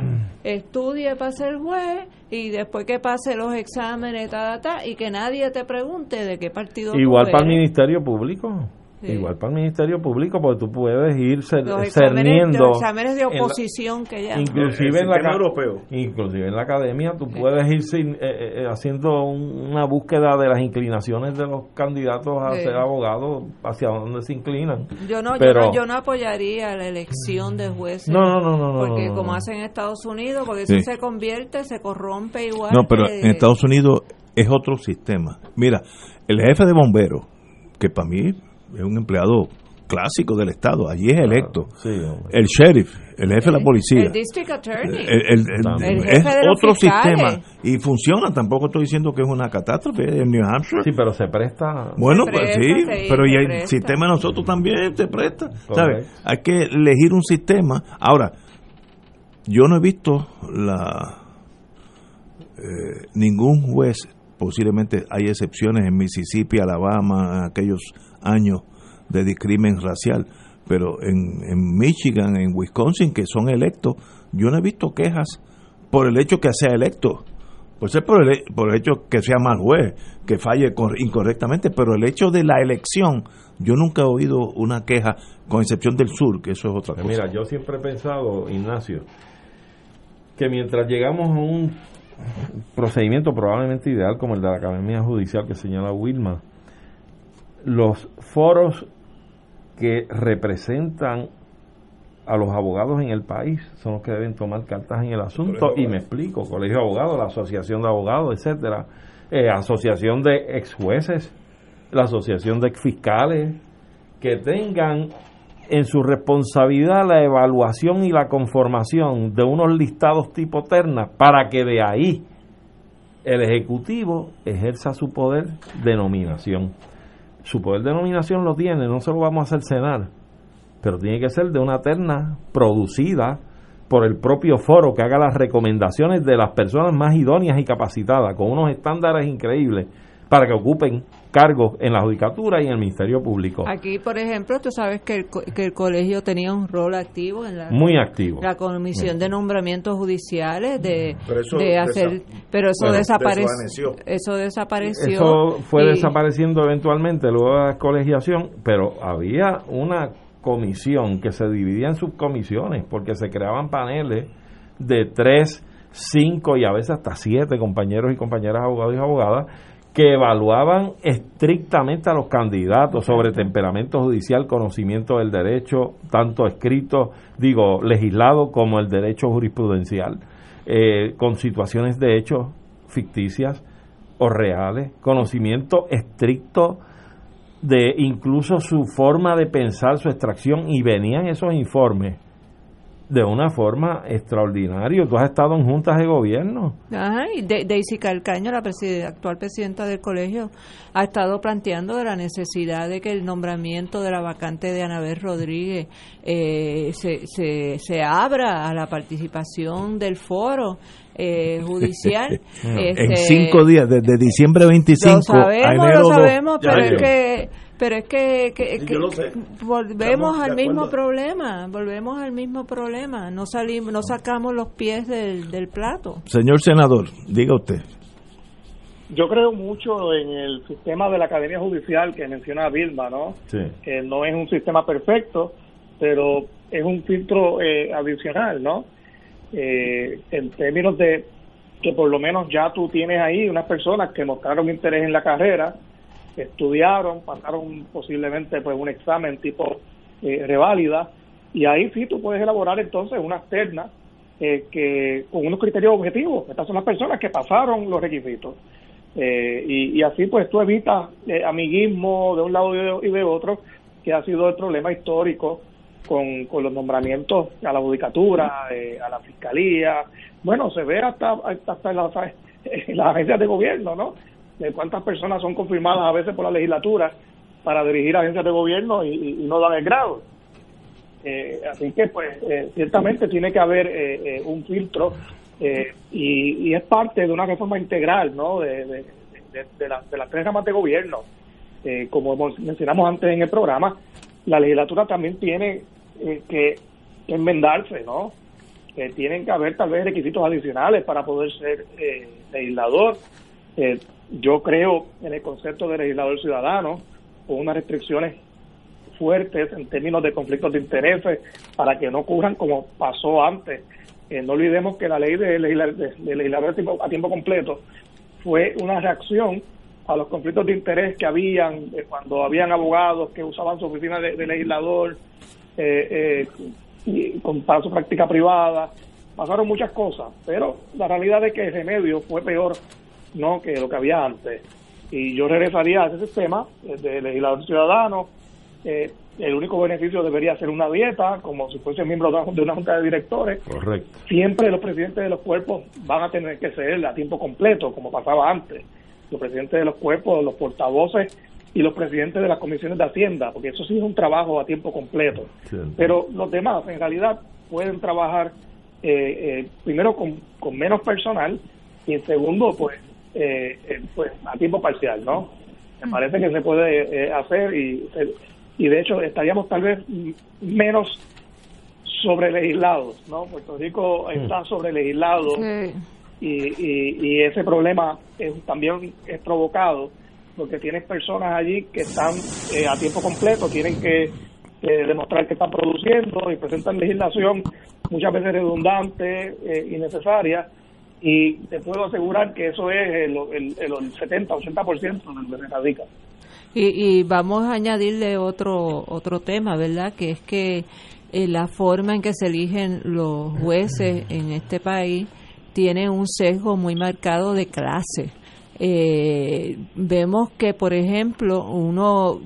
estudie para ser juez y después que pase los exámenes, ta, ta, ta, y que nadie te pregunte de qué partido tú Igual para el. Ministerio Público. Sí. Igual para el Ministerio Público, porque tú puedes ir cer- los exámenes, cerniendo. los exámenes de en la- oposición que ya inclusive en la sistema ca- europeo. inclusive en la academia tú puedes ir sin- eh, eh, haciendo un- una búsqueda de las inclinaciones de los candidatos a Sí. ser abogados hacia dónde se inclinan Yo no, Pero- yo no, yo no apoyaría la elección de jueces. No, no, no, no, no, Porque no, no, como hacen en Estados Unidos, porque Sí. eso se convierte, se corrompe igual. No, pero que- en Estados Unidos es otro sistema. Mira, el jefe de bomberos, que para mí es un empleado clásico del Estado, allí es electo. el sheriff, el jefe de la policía. El district attorney. El- el- el- El es otro fiscales. sistema y funciona. Tampoco estoy diciendo que es una catástrofe en New Hampshire. Sí, pero se presta. Bueno, Se pues sí, sí, pero y el presta. sistema de nosotros también se presta. ¿sabes? Hay que elegir un sistema. Ahora, yo no he visto la eh, ningún juez, posiblemente hay excepciones en Mississippi, Alabama, aquellos años de discrimen racial, pero en, en Michigan, en Wisconsin, que son electos, yo no he visto quejas por el hecho que sea electo. Pues es por el, por el hecho que sea mal juez, que falle cor- incorrectamente, pero el hecho de la elección, yo nunca he oído una queja, con excepción del sur, que eso es otra cosa. Pues Mira, yo siempre he pensado, Ignacio, que mientras llegamos a un procedimiento probablemente ideal como el de la Academia Judicial que señala Wilma, los foros que representan a los abogados en el país son los que deben tomar cartas en el asunto. Y me explico, Colegio de Abogados, la Asociación de Abogados, etcétera, eh, Asociación de ex jueces, la Asociación de ex fiscales, que tengan en su responsabilidad la evaluación y la conformación de unos listados tipo terna para que de ahí el Ejecutivo ejerza su poder de nominación. Su poder de nominación lo tiene, no se lo vamos a hacer cenar, pero tiene que ser de una terna producida por el propio foro que haga las recomendaciones de las personas más idóneas y capacitadas, con unos estándares increíbles, para que ocupen cargos en la judicatura y en el Ministerio Público. Aquí, por ejemplo, tú sabes que el, que el colegio tenía un rol activo en la, Muy activo. la comisión de nombramientos judiciales, de, Pero eso de hacer, desa- pero eso bueno, desapareció. Eso desapareció. Eso fue y- desapareciendo eventualmente luego de la colegiación, pero había una comisión que se dividía en subcomisiones porque se creaban paneles de tres, cinco y a veces hasta siete compañeros y compañeras abogados y abogadas que evaluaban estrictamente a los candidatos sobre temperamento judicial, conocimiento del derecho, tanto escrito, digo, legislado como el derecho jurisprudencial, eh, con situaciones de hechos ficticias o reales, conocimiento estricto de incluso su forma de pensar, su extracción, y venían esos informes de una forma extraordinaria. Tú has estado en juntas de gobierno. Ajá, y De- Daisy Calcaño, la preside- actual presidenta del colegio, ha estado planteando de la necesidad de que el nombramiento de la vacante de Anabel Rodríguez eh, se, se, se abra a la participación del foro eh, judicial. en Este, cinco días, desde diciembre 25 Lo a sabemos, enero lo 2. sabemos, pero es que pero es que, que- Sí, que yo lo sé. volvemos Estamos al mismo problema, volvemos al mismo problema, no salimos, no sacamos los pies del, del plato. Señor senador, diga usted. Yo creo mucho en el sistema de la Academia Judicial que menciona Vilma, ¿no? que no es un sistema perfecto, pero es un filtro eh, adicional, ¿no? Eh, en términos de que por lo menos ya tú tienes ahí unas personas que mostraron interés en la carrera, estudiaron, pasaron posiblemente pues un examen tipo eh, reválida, y ahí sí tú puedes elaborar entonces unas ternas eh, que con unos criterios objetivos. Estas son las personas que pasaron los requisitos. Eh, y, y así pues tú evitas eh, amiguismo de un lado y de, otro, que ha sido el problema histórico con, con los nombramientos a la judicatura, a la fiscalía. Bueno, se ve hasta, hasta, las agencias de gobierno, ¿no? De cuántas personas son confirmadas a veces por la legislatura para dirigir agencias de gobierno y, no dan el grado. Eh, así que, pues, eh, ciertamente tiene que haber eh, eh, un filtro eh, y, y es parte de una reforma integral, ¿no? De, de, de- de la- de las tres ramas de gobierno. Eh, como mencionamos antes en el programa, la legislatura también tiene que enmendarse, ¿no? Tienen que haber tal vez requisitos adicionales para poder ser legislador. Yo creo en el concepto de legislador ciudadano, con unas restricciones fuertes en términos de conflictos de intereses para que no ocurran como pasó antes. Eh, no olvidemos que la ley de, legisla- de, legislador a tiempo, completo fue una reacción a los conflictos de interés que habían eh, cuando habían abogados que usaban su oficina de, de legislador eh, eh, y con, para su práctica privada. Pasaron muchas cosas, pero la realidad es que el remedio fue peor no que lo que había antes. Y yo regresaría a ese sistema eh, de legislador ciudadano. Eh, el único beneficio debería ser una dieta, como si fuese miembro de una- junta de directores. Correcto. Siempre los presidentes de los cuerpos van a tener que ser a tiempo completo, como pasaba antes. Los presidentes de los cuerpos, los portavoces y los presidentes de las comisiones de Hacienda, porque eso sí es un trabajo a tiempo completo. Pero los demás, en realidad, pueden trabajar eh, eh, primero con, con menos personal y en segundo, pues, eh, eh, pues a tiempo parcial, ¿no? Me parece que se puede eh, hacer y, y de hecho estaríamos tal vez mm, menos sobre legislados, ¿no? Puerto Rico está sobre legislado y, y, y ese problema es- también es provocado porque tienes personas allí que están eh, a tiempo completo, tienen que eh, demostrar que están produciendo y presentan legislación muchas veces redundante, eh, innecesaria, y te puedo asegurar que eso es el, el, el 70-80% de lo que se radica. Y, y vamos a añadirle otro otro tema, ¿verdad? Que es que eh, la forma en que se eligen los jueces en este país tiene un sesgo muy marcado de clase. Eh, vemos que, por ejemplo, uno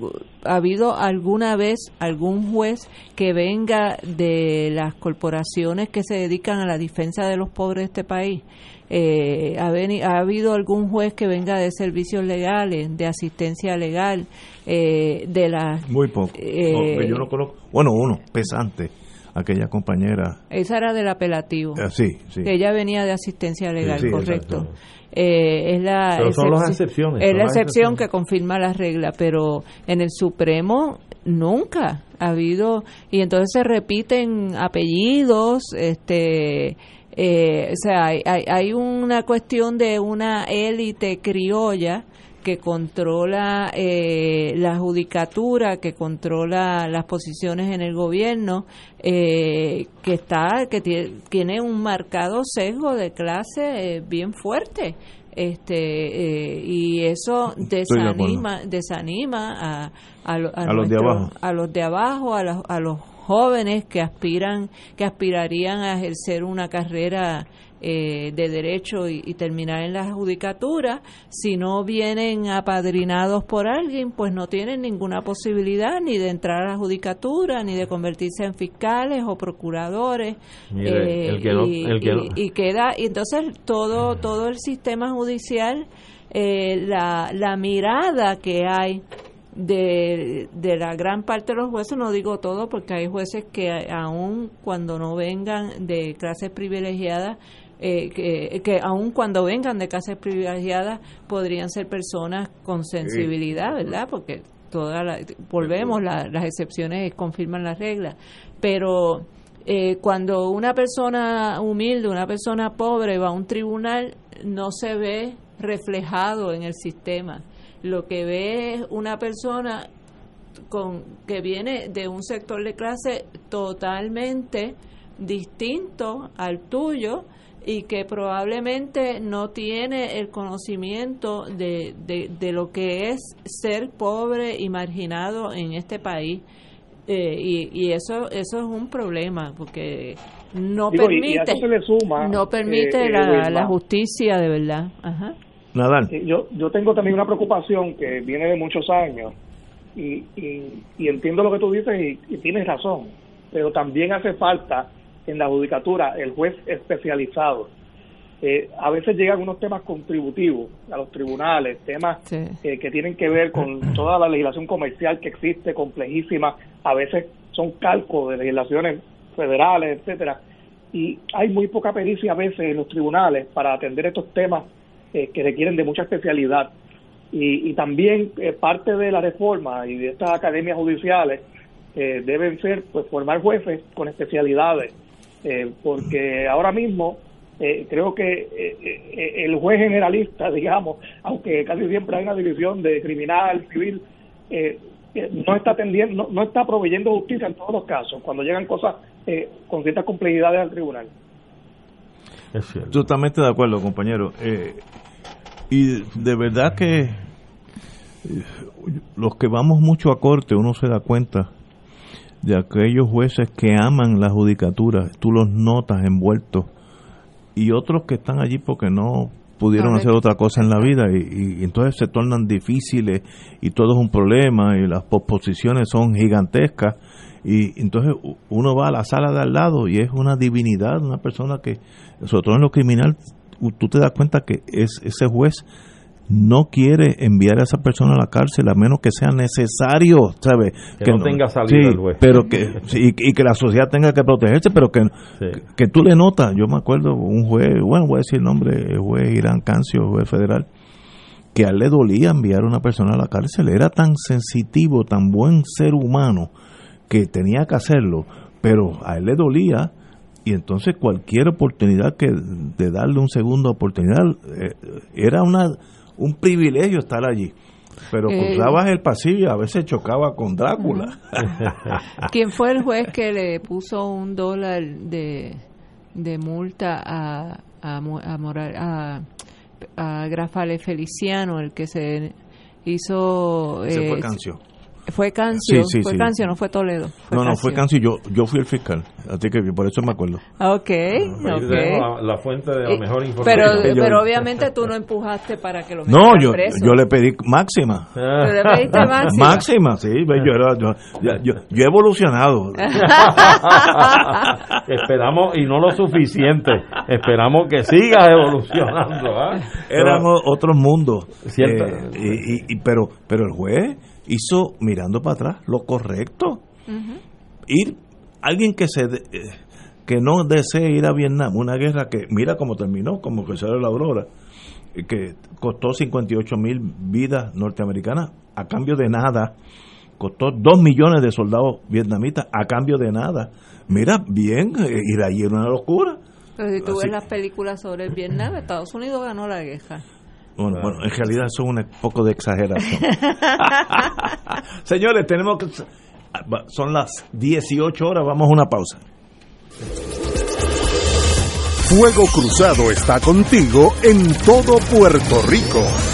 ha habido alguna vez algún juez que venga de las corporaciones que se dedican a la defensa de los pobres de este país. Eh, ha, veni- ha habido algún juez que venga de servicios legales, de asistencia legal, eh, de las Muy poco. Eh, No, que yo no conozco. Bueno, uno, pesante. aquella compañera. Esa era del apelativo. Ah, sí, sí. Que ella venía de asistencia legal, sí, correcto. exacto. Eh, es la Pero son las excepci- excepciones, Es son la excepción que confirma la regla, pero en el Supremo nunca ha habido y entonces se repiten apellidos, este, eh, o sea, hay, hay, hay una cuestión de una élite criolla que controla eh, la judicatura, que controla las posiciones en el gobierno, eh, que está, que tie- tiene un marcado sesgo de clase eh, bien fuerte, este eh, y eso de desanima, desanima a, a, lo- A los de abajo. a los de abajo, a los, a los jóvenes que aspiran, que aspirarían a ejercer una carrera eh, de derecho y, y terminar en la judicatura, si no vienen apadrinados por alguien, pues no tienen ninguna posibilidad ni de entrar a la judicatura, ni de convertirse en fiscales o procuradores. Mire, eh, el que no- y, el que y- no- y queda, y entonces todo, todo el sistema judicial, eh, la, la mirada que hay de, de la gran parte de los jueces, no digo todo, porque hay jueces que aún cuando no vengan de clases privilegiadas, eh, que, que aun cuando vengan de clases privilegiadas, podrían ser personas con sensibilidad, ¿verdad? Porque toda la- volvemos, la- las excepciones confirman las reglas, pero eh, cuando una persona humilde, una persona pobre va a un tribunal, no se ve reflejado en el sistema. Lo que ve es una persona con que viene de un sector de clase totalmente distinto al tuyo y que probablemente no tiene el conocimiento de, de, de lo que es ser pobre y marginado en este país. Eh, y, y eso eso es un problema porque no Digo, y- y a permite eso se le suma, no permite eh, eh, la, la justicia de verdad Ajá. Nadal. Yo, yo tengo también una preocupación que viene de muchos años y, y, y entiendo lo que tú dices y, y tienes razón, pero también hace falta en la judicatura el juez especializado. Eh, a veces llegan unos temas contributivos a los tribunales, temas eh, que tienen que ver con toda la legislación comercial que existe, complejísima, a veces son calcos de legislaciones federales, etcétera, y hay muy poca pericia a veces en los tribunales para atender estos temas eh, que requieren de mucha especialidad. Y, y también eh, parte de la reforma y de estas academias judiciales deben ser pues formar jueces con especialidades, eh, porque ahora mismo eh, creo que eh, eh, el juez generalista, digamos, aunque casi siempre hay una división de criminal, civil, no está atendiendo, no, no está proveyendo justicia en todos los casos, cuando llegan cosas eh, con ciertas complejidades al tribunal. Totalmente de acuerdo, compañero. Eh, y de verdad que los que vamos mucho a corte, uno se da cuenta de aquellos jueces que aman la judicatura, tú los notas envueltos, y otros que están allí porque no pudieron hacer otra cosa en la vida. Y, y- entonces se tornan difíciles y todo es un problema y las posposiciones son gigantescas. Y entonces uno va a la sala de al lado y es una divinidad, una persona que, sobre todo en lo criminal, tú te das cuenta que es ese juez no quiere enviar a esa persona a la cárcel a menos que sea necesario, ¿sabes? Que no tenga salida sí, el juez. pero que sí, y, y que la sociedad tenga que protegerse, pero que, que, que tú le notas, yo me acuerdo un juez, bueno, voy a decir el nombre, el juez Irán Cancio, juez federal, que a él le dolía enviar a una persona a la cárcel, era tan sensitivo, tan buen ser humano que tenía que hacerlo, pero a él le dolía y entonces cualquier oportunidad que de darle un segunda oportunidad eh, era una un privilegio estar allí. Pero Eh, cruzabas el pasillo a veces chocaba con Drácula. ¿Quién fue el juez que le puso un dólar de, de multa a, a, a, Moral- a, a Grafale Feliciano, el que se hizo... Ese fue eh, Cancio. Fue Cancio, Sí, sí, fue sí. Cancio, no fue Toledo. Fue no, no, fue Cancio. Yo, yo fui el fiscal, así que por eso me acuerdo. Ok, Ahí ok. la, la fuente de la Eh, mejor Pero, información. pero obviamente tú no empujaste para que lo No, yo, preso. yo le pedí máxima. Pero le pediste máxima. Máxima, sí. Yo, era- yo, yo- he evolucionado. Esperamos, y no lo suficiente, esperamos que sigas evolucionando. ¿ah? Éramos otros mundos. Cierto. Eh, y, y- y- pero, pero el juez hizo, mirando para atrás, lo correcto. Ir alguien que se eh, que no desee ir a Vietnam, una guerra que mira cómo terminó, como que salió la aurora, que costó 58 mil vidas norteamericanas a cambio de nada, costó 2 millones de soldados vietnamitas a cambio de nada. Mira, bien, ir allí era una locura. Pero si tú ves las películas sobre el Vietnam, Estados Unidos ganó la guerra. Bueno, bueno, en realidad eso es un poco de exageración. Señores, tenemos que... Son las 18 horas, vamos a una pausa. Fuego Cruzado está contigo en todo Puerto Rico.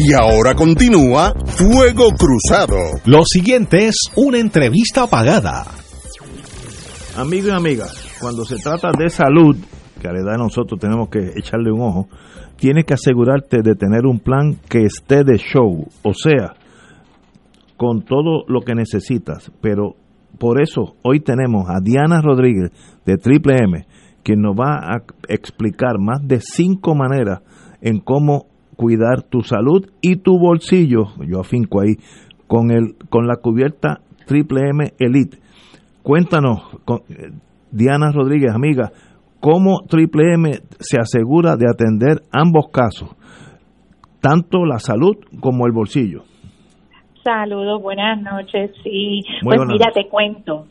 Y ahora continúa Fuego Cruzado. Lo siguiente es una entrevista pagada. Amigos y amigas, cuando se trata de salud, que a la edad de nosotros tenemos que echarle un ojo, tienes que asegurarte de tener un plan que esté de show, o sea, con todo lo que necesitas. Pero por eso hoy tenemos a Diana Rodríguez de Triple M, quien nos va a explicar más de cinco maneras en cómo cuidar tu salud y tu bolsillo, yo afinco ahí, con, el, con la cubierta Triple M Elite. Cuéntanos, con, Diana Rodríguez, amiga, cómo Triple M se asegura de atender ambos casos, tanto la salud como el bolsillo. Saludos, buenas noches. Sí, Muy pues mira, noches. te cuento.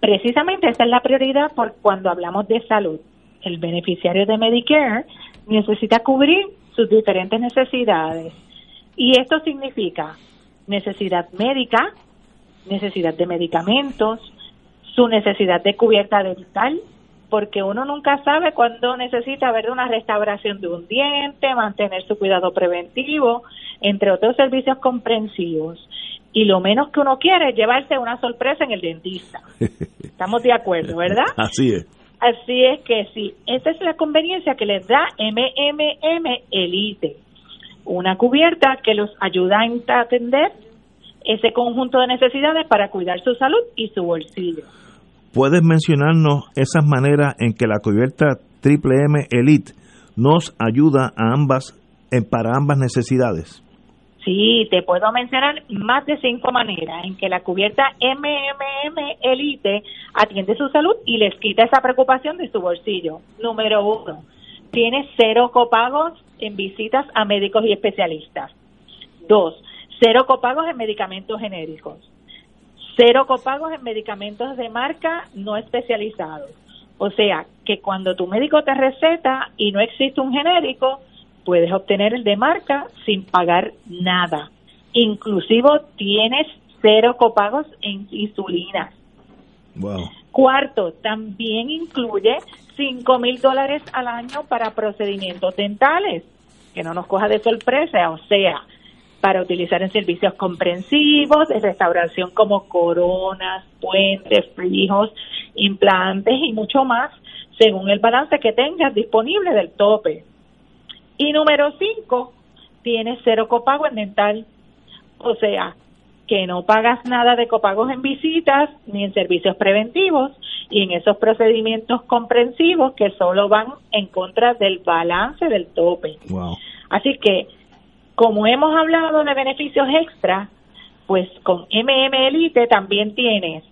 Precisamente esa es la prioridad por cuando hablamos de salud. El beneficiario de Medicare necesita cubrir sus diferentes necesidades. Y esto significa necesidad médica, necesidad de medicamentos, su necesidad de cubierta dental, porque uno nunca sabe cuándo necesita ver una restauración de un diente, mantener su cuidado preventivo, entre otros servicios comprensivos. Y lo menos que uno quiere es llevarse una sorpresa en el dentista. Estamos de acuerdo, ¿verdad? Así es. Así es que sí, esa es la conveniencia que les da MMM Elite, una cubierta que los ayuda a atender ese conjunto de necesidades para cuidar su salud y su bolsillo. ¿Puedes mencionarnos esas maneras en que la cubierta Triple M Elite nos ayuda a ambas, para ambas necesidades? Sí, te puedo mencionar más de cinco maneras en que la cubierta MMM Elite atiende su salud y les quita esa preocupación de su bolsillo. Número uno, tiene cero copagos en visitas a médicos y especialistas. Dos, cero copagos en medicamentos genéricos. Cero copagos en medicamentos de marca no especializados. O sea, que cuando tu médico te receta y no existe un genérico, puedes obtener el de marca sin pagar nada. Inclusive tienes cero copagos en insulina. Wow. Cuarto, también incluye cinco mil dólares al año para procedimientos dentales, que no nos coja de sorpresa, o sea, para utilizar en servicios comprensivos de restauración como coronas, puentes, frijos, implantes y mucho más, según el balance que tengas disponible del tope. Y número cinco, tienes cero copago en dental. O sea, que no pagas nada de copagos en visitas ni en servicios preventivos y en esos procedimientos comprensivos que solo van en contra del balance del tope. Wow. Así que, como hemos hablado de beneficios extra, pues con MM Elite también tienes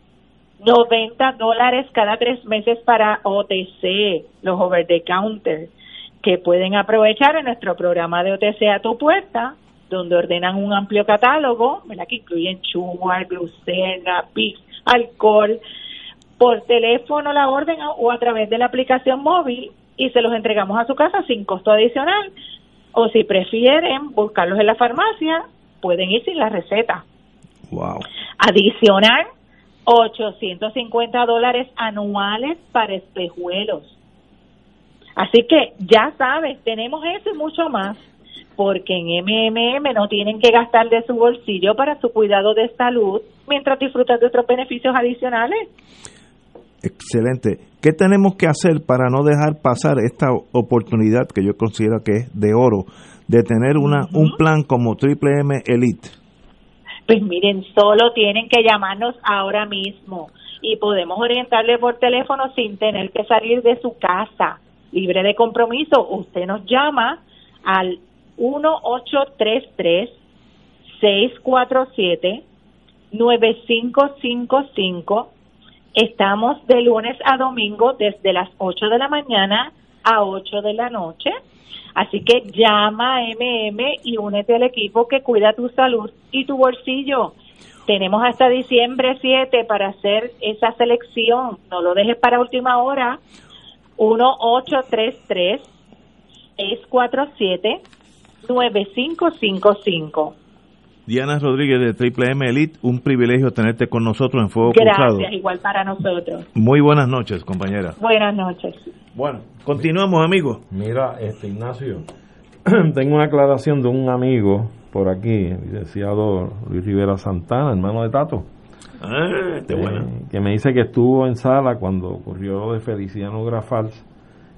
90 dólares cada tres meses para OTC, los over the counter, que pueden aprovechar en nuestro programa de OTC a tu puerta, donde ordenan un amplio catálogo, ¿verdad? que incluyen sugar, glucena, pix, alcohol, por teléfono la orden o a través de la aplicación móvil y se los entregamos a su casa sin costo adicional. O si prefieren buscarlos en la farmacia, pueden ir sin la receta. Wow. Adicional, 850 dólares anuales para espejuelos. Así que ya sabes, tenemos eso y mucho más, porque en MMM no tienen que gastar de su bolsillo para su cuidado de salud mientras disfrutan de otros beneficios adicionales. Excelente. ¿Qué tenemos que hacer para no dejar pasar esta oportunidad que yo considero que es de oro de tener una un plan como Triple M Elite? Pues miren, solo tienen que llamarnos ahora mismo y podemos orientarle por teléfono sin tener que salir de su casa, libre de compromiso. Usted nos llama al 1833 647 9555 Estamos de lunes a domingo desde las 8 de la mañana a 8 de la noche. Así que llama a MM y únete al equipo que cuida tu salud y tu bolsillo. Tenemos hasta diciembre 7 para hacer esa selección. No lo dejes para última hora. 1833 647 9555. Diana Rodríguez de Triple M Elite, un privilegio tenerte con nosotros en Fuego Gracias, Cruzado. igual para nosotros. Muy buenas noches, compañera. Buenas noches. Bueno, continuamos, amigos. Mira, este Ignacio, tengo una aclaración de un amigo por aquí, el licenciado Luis Rivera Santana, hermano de Tato. Ah, qué. Eh, que me dice que estuvo en sala cuando ocurrió lo de Feliciano Grafals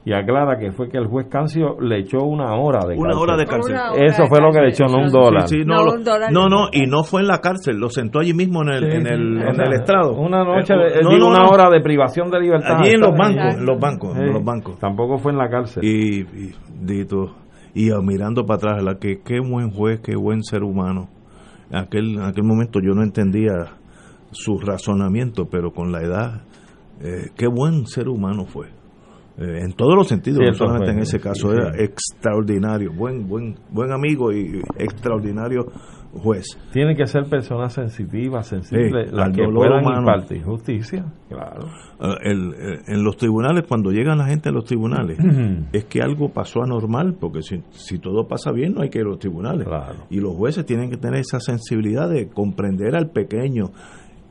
y aclara que fue que el juez Cancio le echó una hora de Una cárcel. hora de cárcel. Una hora Eso de fue lo que le echó, no un dólar. Sí, sí, no, No, lo- un dólar no, ni no, nada. y no fue en la cárcel, lo sentó allí mismo en el, Sí, en el, en sea, el estrado. Una noche, Eh, de, no, digo, no, una no. hora de privación de libertad. Allí en los bancos, en los bancos, en los bancos. Tampoco fue en la cárcel. Y, y, dito, y ah, mirando para atrás, la que qué buen juez, qué buen ser humano. En aquel, en aquel momento yo no entendía su razonamiento, pero con la edad, eh, qué buen ser humano fue. Eh, en todos los sentidos, Sí, no solamente fue, en ese caso, sí. era extraordinario, buen, buen, buen amigo y extraordinario juez. Tienen que ser personas sensitivas, sensibles, las que puedan humano. impartir justicia. Claro. Ah, el- en los tribunales, cuando llegan la gente a los tribunales, es que algo pasó anormal, porque si, si todo pasa bien, no hay que ir a los tribunales. Y los jueces tienen que tener esa sensibilidad de comprender al pequeño.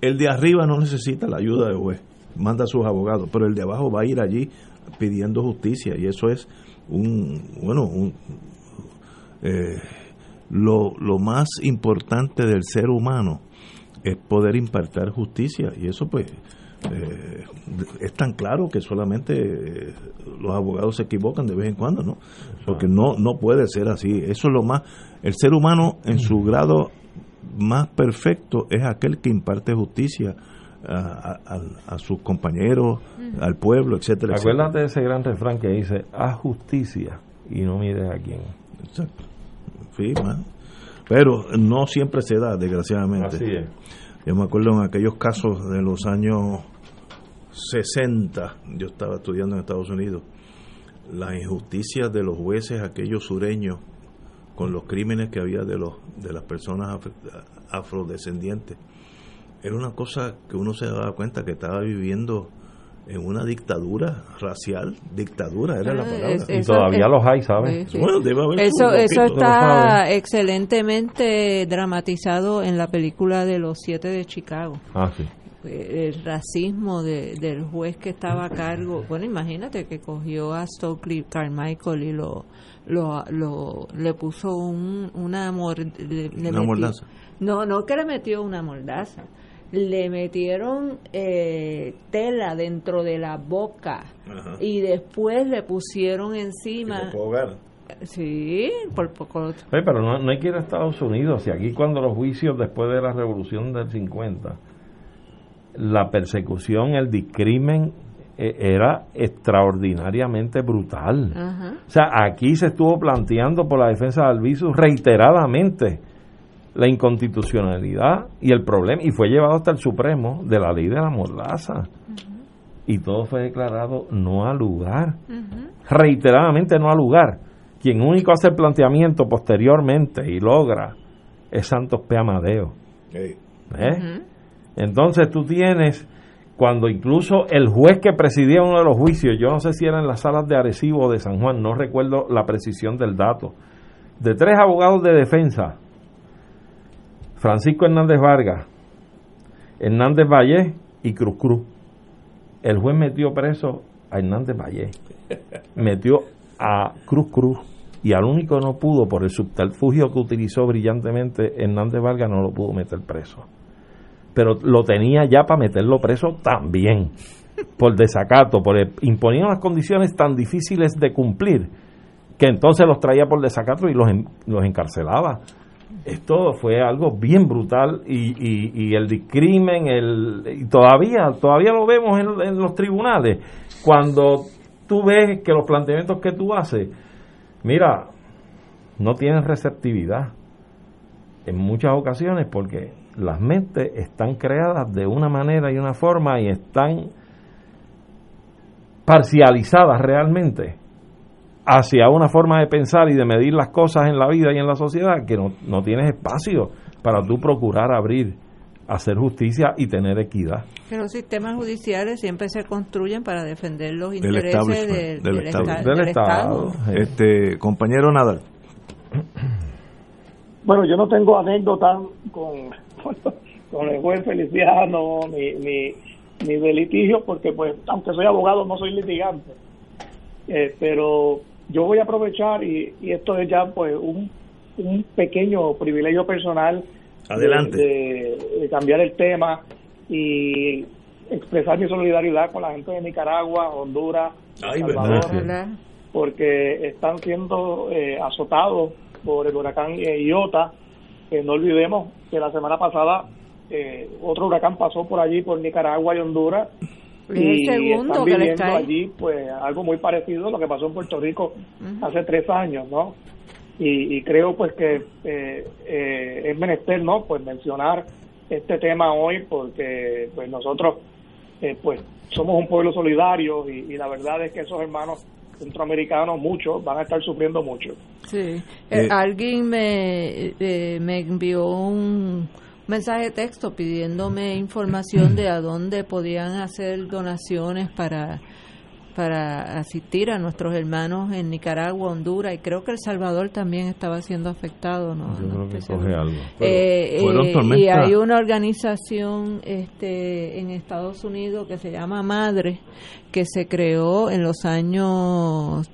El de arriba no necesita la ayuda del juez, manda a sus abogados, pero el de abajo va a ir allí pidiendo justicia, y eso es un, bueno, un, eh, lo, lo más importante del ser humano es poder impartir justicia. Y eso pues eh, es tan claro que solamente eh, los abogados se equivocan de vez en cuando, ¿no? Porque no no puede ser así. Eso es lo más el ser humano en su grado más perfecto es aquel que imparte justicia a, a- sus compañeros, al pueblo, etcétera, etcétera. Acuérdate de ese gran refrán que dice, haz justicia y no mires a quién. Exacto. Sí, man. Pero no siempre se da, desgraciadamente. Así es. Yo me acuerdo en aquellos casos de los años 60, yo estaba estudiando en Estados Unidos, las injusticias de los jueces, aquellos sureños, con los crímenes que había de los de las personas afro- afrodescendientes. Era una cosa que uno se daba cuenta que estaba viviendo en una dictadura racial, dictadura era la Ah, palabra. es- eso- Sí, sí. Bueno, debe haber Eso, eso está excelentemente dramatizado en la película de los siete de Chicago. Ah, sí. Eh, El racismo de- del juez que estaba a cargo. Bueno, imagínate que cogió a Stokely Carmichael y lo, lo, lo- le puso un, una, mor- le- le Una metió- mordaza. No, no que le metió una mordaza. Le metieron eh, tela dentro de la boca Ajá. y después le pusieron encima. Sí, por poco. Oye, pero no, no hay que ir a Estados Unidos. Y aquí cuando los juicios después de la revolución del 50, la persecución, el discrimen era extraordinariamente brutal. O sea, aquí se estuvo planteando por la defensa de Albizu reiteradamente la inconstitucionalidad y el problema, y fue llevado hasta el Supremo de la ley de la mordaza. Y todo fue declarado no al lugar. Reiteradamente no al lugar. Quien único hace el planteamiento posteriormente y logra es Santos P. Amadeo. ¿Eh? Entonces tú tienes, cuando incluso el juez que presidía uno de los juicios, yo no sé si era en las salas de Arecibo o de San Juan, no recuerdo la precisión del dato, de tres abogados de defensa, Francisco Hernández Vargas, Hernández Valle y Cruz Cruz. El juez metió preso a Hernández Valle, metió a Cruz Cruz y al único que no pudo, por el subterfugio que utilizó brillantemente Hernández Vargas, no lo pudo meter preso. Pero lo tenía ya para meterlo preso también, por desacato, por el- imponía unas condiciones tan difíciles de cumplir que entonces los traía por desacato y los, los encarcelaba. Esto fue algo bien brutal y, y, y el discrimen, el, y todavía, todavía lo vemos en, en los tribunales. Cuando tú ves que los planteamientos que tú haces, mira, no tienen receptividad en muchas ocasiones porque las mentes están creadas de una manera y una forma y están parcializadas realmente hacia una forma de pensar y de medir las cosas en la vida y en la sociedad que no, no tienes espacio para tú procurar abrir, hacer justicia y tener equidad. Que los sistemas judiciales siempre se construyen para defender los Del intereses del, del del establishment. esta- del Estado. Este, compañero Nadal. Bueno, yo no tengo anécdotas con, con el juez Feliciano ni, ni, ni de litigio, porque pues aunque soy abogado no soy litigante. Eh, pero yo voy a aprovechar y, y esto es ya pues un, un pequeño privilegio personal de- Adelante. de, de cambiar el tema y expresar mi solidaridad con la gente de Nicaragua, Honduras, Ay, Salvador, ¿Verdad? porque están siendo eh, azotados por el huracán eh, Iota. Eh, no olvidemos que la semana pasada eh, otro huracán pasó por allí, por Nicaragua y Honduras. Y están viviendo allí pues algo muy parecido a lo que pasó en Puerto Rico hace tres años, ¿no? Y, y creo pues que eh, eh, es menester, ¿no? Pues mencionar este tema hoy porque pues nosotros eh, pues somos un pueblo solidario y, y la verdad es que esos hermanos centroamericanos muchos van a estar sufriendo mucho. Sí. Eh, Eh, alguien me, eh, me envió un mensaje de texto pidiéndome información de a dónde podían hacer donaciones para para asistir a nuestros hermanos en Nicaragua, Honduras y creo que El Salvador también estaba siendo afectado, ¿no? Yo no creo que coge algo. Eh, eh, y hay una organización este, en Estados Unidos que se llama Madre, que se creó en los años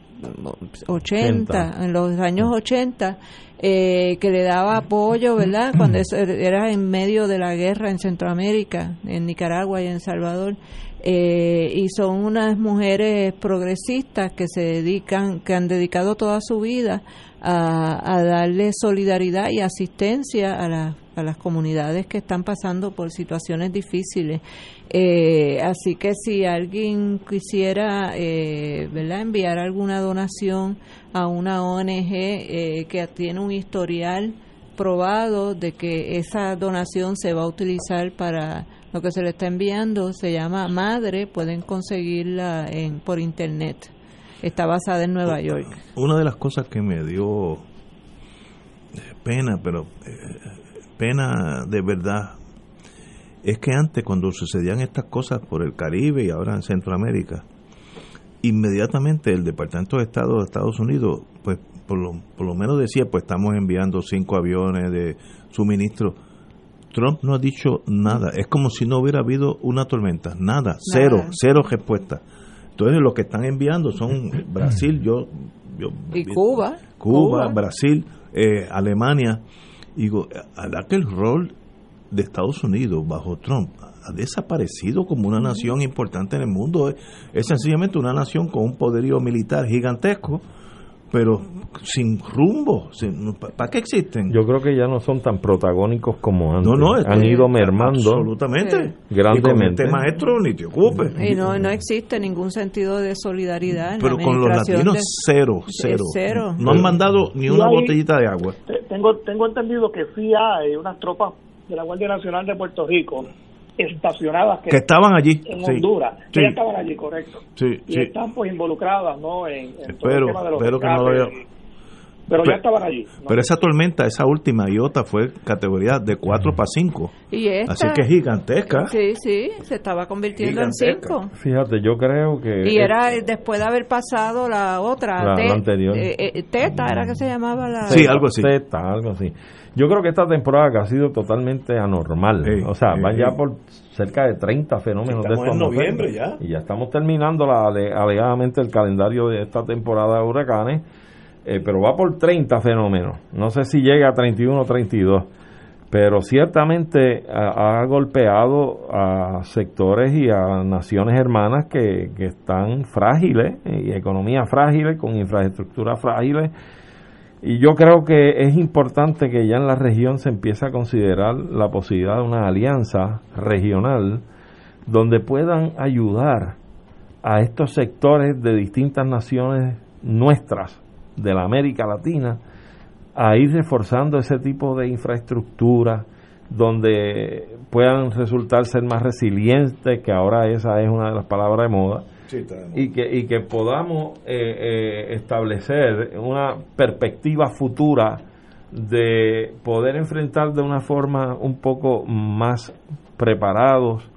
80, en los años 80, eh, que le daba apoyo, ¿verdad? Cuando eso era en medio de la guerra en Centroamérica, en Nicaragua y en Salvador. Eh, y son unas mujeres progresistas que se dedican, que han dedicado toda su vida a, darle solidaridad y asistencia a, la- a las comunidades que están pasando por situaciones difíciles. Eh, así que si alguien quisiera eh, ¿verdad? enviar alguna donación a una ONG eh, que tiene un historial probado de que esa donación se va a utilizar para lo que se le está enviando. Se llama Madre, pueden conseguirla en, por internet. Está basada en Nueva York. Una de las cosas que me dio eh, pena, pero eh, pena de verdad, es que antes cuando sucedían estas cosas por el Caribe y ahora en Centroamérica, inmediatamente el Departamento de Estado de Estados Unidos, pues por lo, por lo menos decía, pues estamos enviando cinco aviones de suministro. Trump no ha dicho nada, es como si no hubiera habido una tormenta, nada, cero, cero respuesta. Entonces lo que están enviando son Brasil, yo... yo y Cuba. Cuba, Brasil, eh, Alemania. Digo, ¿a que el rol de Estados Unidos bajo Trump ha desaparecido como una nación importante en el mundo. Es, es sencillamente una nación con un poderío militar gigantesco, pero sin rumbo. Sin, ¿Para qué existen? Yo creo que ya no son tan protagónicos como antes. No, no, Han ido mermando. Absolutamente. Grandemente. Y con este maestro ni te ocupes. Y no, no existe ningún sentido de solidaridad. En Pero la con los latinos, de- cero, cero. cero. No han mandado ni Y una ahí- botellita de agua. Te- Tengo, tengo entendido que sí hay unas tropas de la Guardia Nacional de Puerto Rico estacionadas que, Que estaban allí, en sí. Honduras. Sí. Que ya estaban allí, correcto. Sí, Y sí. están pues involucradas ¿no? en, en todo el Espero, tema de los espero que no lo haya- Pero Pe- ya estaban allí. ¿no? Pero esa tormenta, esa última iota fue categoría de 4 para 5. Y esta, Así que es gigantesca. Sí, sí, se estaba convirtiendo en Gigantesca. cinco. Fíjate, yo creo que... Y era después de haber pasado la otra, La- Te- la anterior. eh, eh, Teta, era que se llamaba la. Sí, algo así. Zeta, algo así. Yo creo que esta temporada que ha sido totalmente anormal. Sí, o sea, sí, van ya por cerca de 30 fenómenos Estamos de estos en noviembre ya. Y ya estamos terminando la, ale- alegadamente el calendario de esta temporada de huracanes. eh, pero va por 30 fenómenos. No sé si llega a 31 o 32. Pero ciertamente ha, ha golpeado a sectores y a naciones hermanas que, que están frágiles, eh, y economías frágiles, con infraestructuras frágiles. Y yo creo que es importante que ya en la región se empiece a considerar la posibilidad de una alianza regional donde puedan ayudar a estos sectores de distintas naciones nuestras de la América Latina a ir reforzando ese tipo de infraestructura donde puedan resultar ser más resilientes, que ahora esa es una de las palabras de moda, y que, y que podamos eh, eh, establecer una perspectiva futura de poder enfrentar de una forma un poco más preparados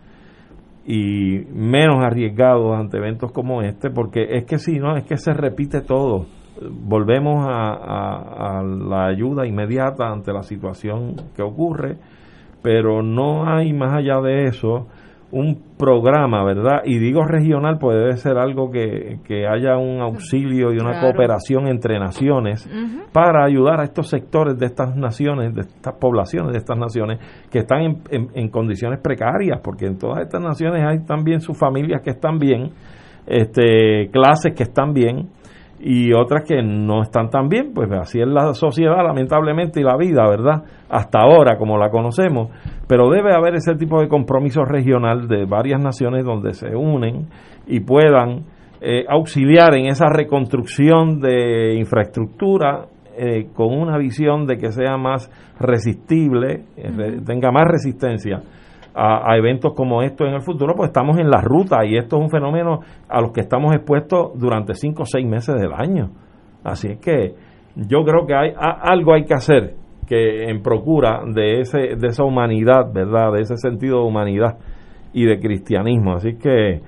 y menos arriesgados ante eventos como este, porque es que si no, es que se repite todo. Volvemos a, a- a la ayuda inmediata ante la situación que ocurre, pero no hay más allá de eso un programa, ¿verdad? Y digo regional, pues debe ser algo que, que haya un auxilio y una Claro. cooperación entre naciones para ayudar a estos sectores de estas naciones, de estas poblaciones de estas naciones que están en, en- en condiciones precarias, porque en todas estas naciones hay también sus familias que están bien, este, clases que están bien y otras que no están tan bien, pues así es la sociedad lamentablemente y la vida, ¿verdad? Hasta ahora como la conocemos, pero debe haber ese tipo de compromiso regional de varias naciones donde se unen y puedan eh, auxiliar en esa reconstrucción de infraestructura eh, con una visión de que sea más resistible, eh, tenga más resistencia a, a eventos como estos en el futuro, pues estamos en la ruta y esto es un fenómeno a los que estamos expuestos durante cinco o seis meses del año. Así es que yo creo que hay a- algo hay que hacer que en procura de ese de esa humanidad, ¿verdad? De ese sentido de humanidad y de cristianismo. Así que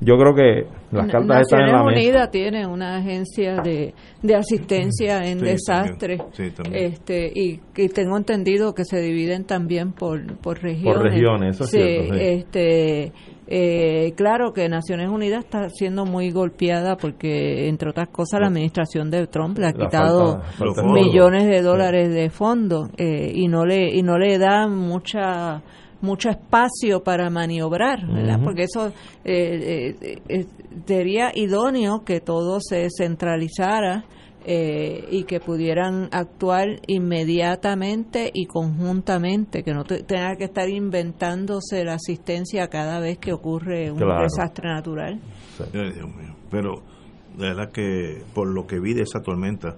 yo creo que las cartas están en Naciones la mesa. Unidas tiene una agencia de, de asistencia en Sí, desastres. Sí, este y, y tengo entendido que se dividen también por, por regiones. regiones, eso es Sí, cierto, sí. Este, eh, claro que Naciones Unidas está siendo muy golpeada porque, entre otras cosas, la administración de Trump le ha La quitado falta- falta de millones de dólares de fondos eh, y no le y no le da mucha mucho espacio para maniobrar, ¿verdad? Porque eso eh, eh, eh, sería idóneo que todo se centralizara eh, y que pudieran actuar inmediatamente y conjuntamente, que no te- tenga que estar inventándose la asistencia cada vez que ocurre un Claro. desastre natural. Ay, Dios mío. Pero de verdad que por lo que vi de esa tormenta,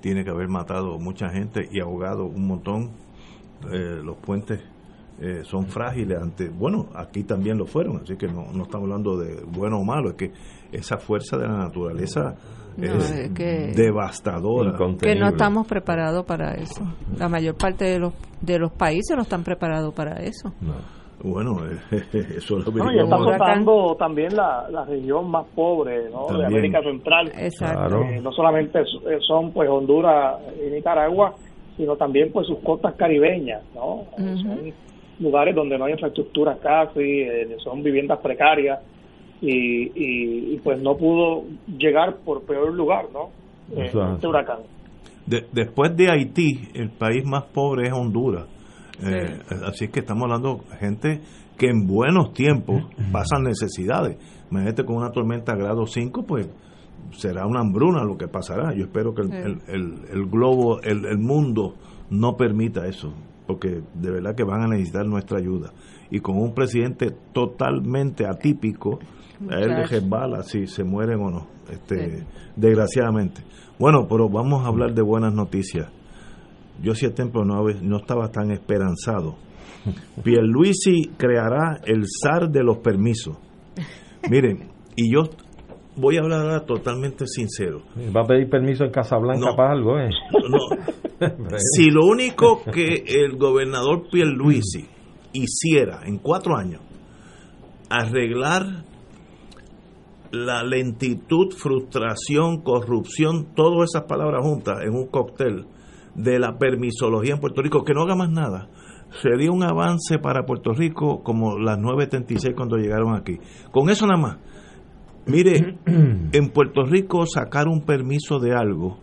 tiene que haber matado mucha gente y ahogado un montón. Eh, los puentes eh, son frágiles ante, bueno, aquí también lo fueron, así que no, no estamos hablando de bueno o malo, es que esa fuerza de la naturaleza es, devastadora. Que no estamos preparados para eso. La mayor parte de los, de los países no están preparados para eso. Bueno, eso lo no, y está afectando también la, la región más pobre de América Central. Exacto. Eh, no solamente son pues Honduras y Nicaragua, sino también pues sus costas caribeñas, ¿no? Son lugares donde no hay infraestructura casi, eh, son viviendas precarias y, y, pues no pudo llegar por peor lugar, ¿no? Eh, este huracán. después de Haití, el país más pobre es Honduras eh, así que estamos hablando de gente que en buenos tiempos pasan necesidades. Imagínate con una tormenta grado 5, pues será una hambruna lo que pasará. Yo espero que el, el, globo, el, el, mundo no permita eso, porque de verdad que van a necesitar nuestra ayuda. Y con un presidente totalmente atípico, a él le resbala si se mueren o no, este, desgraciadamente. Bueno, pero vamos a hablar de buenas noticias yo si tiempo no, no estaba tan esperanzado. Pierluisi creará el SAR de los permisos. Miren, y yo voy a hablar totalmente sincero. ¿Va a pedir permiso en Casablanca para algo? Eh? si lo único que el gobernador Pierluisi hiciera en cuatro años, arreglar la lentitud, frustración, corrupción, todas esas palabras juntas en un cóctel, de la permisología en Puerto Rico, que no haga más nada. Sería un avance para Puerto Rico como las 9.36 cuando llegaron aquí. Con eso nada más. Mire, en Puerto Rico sacar un permiso de algo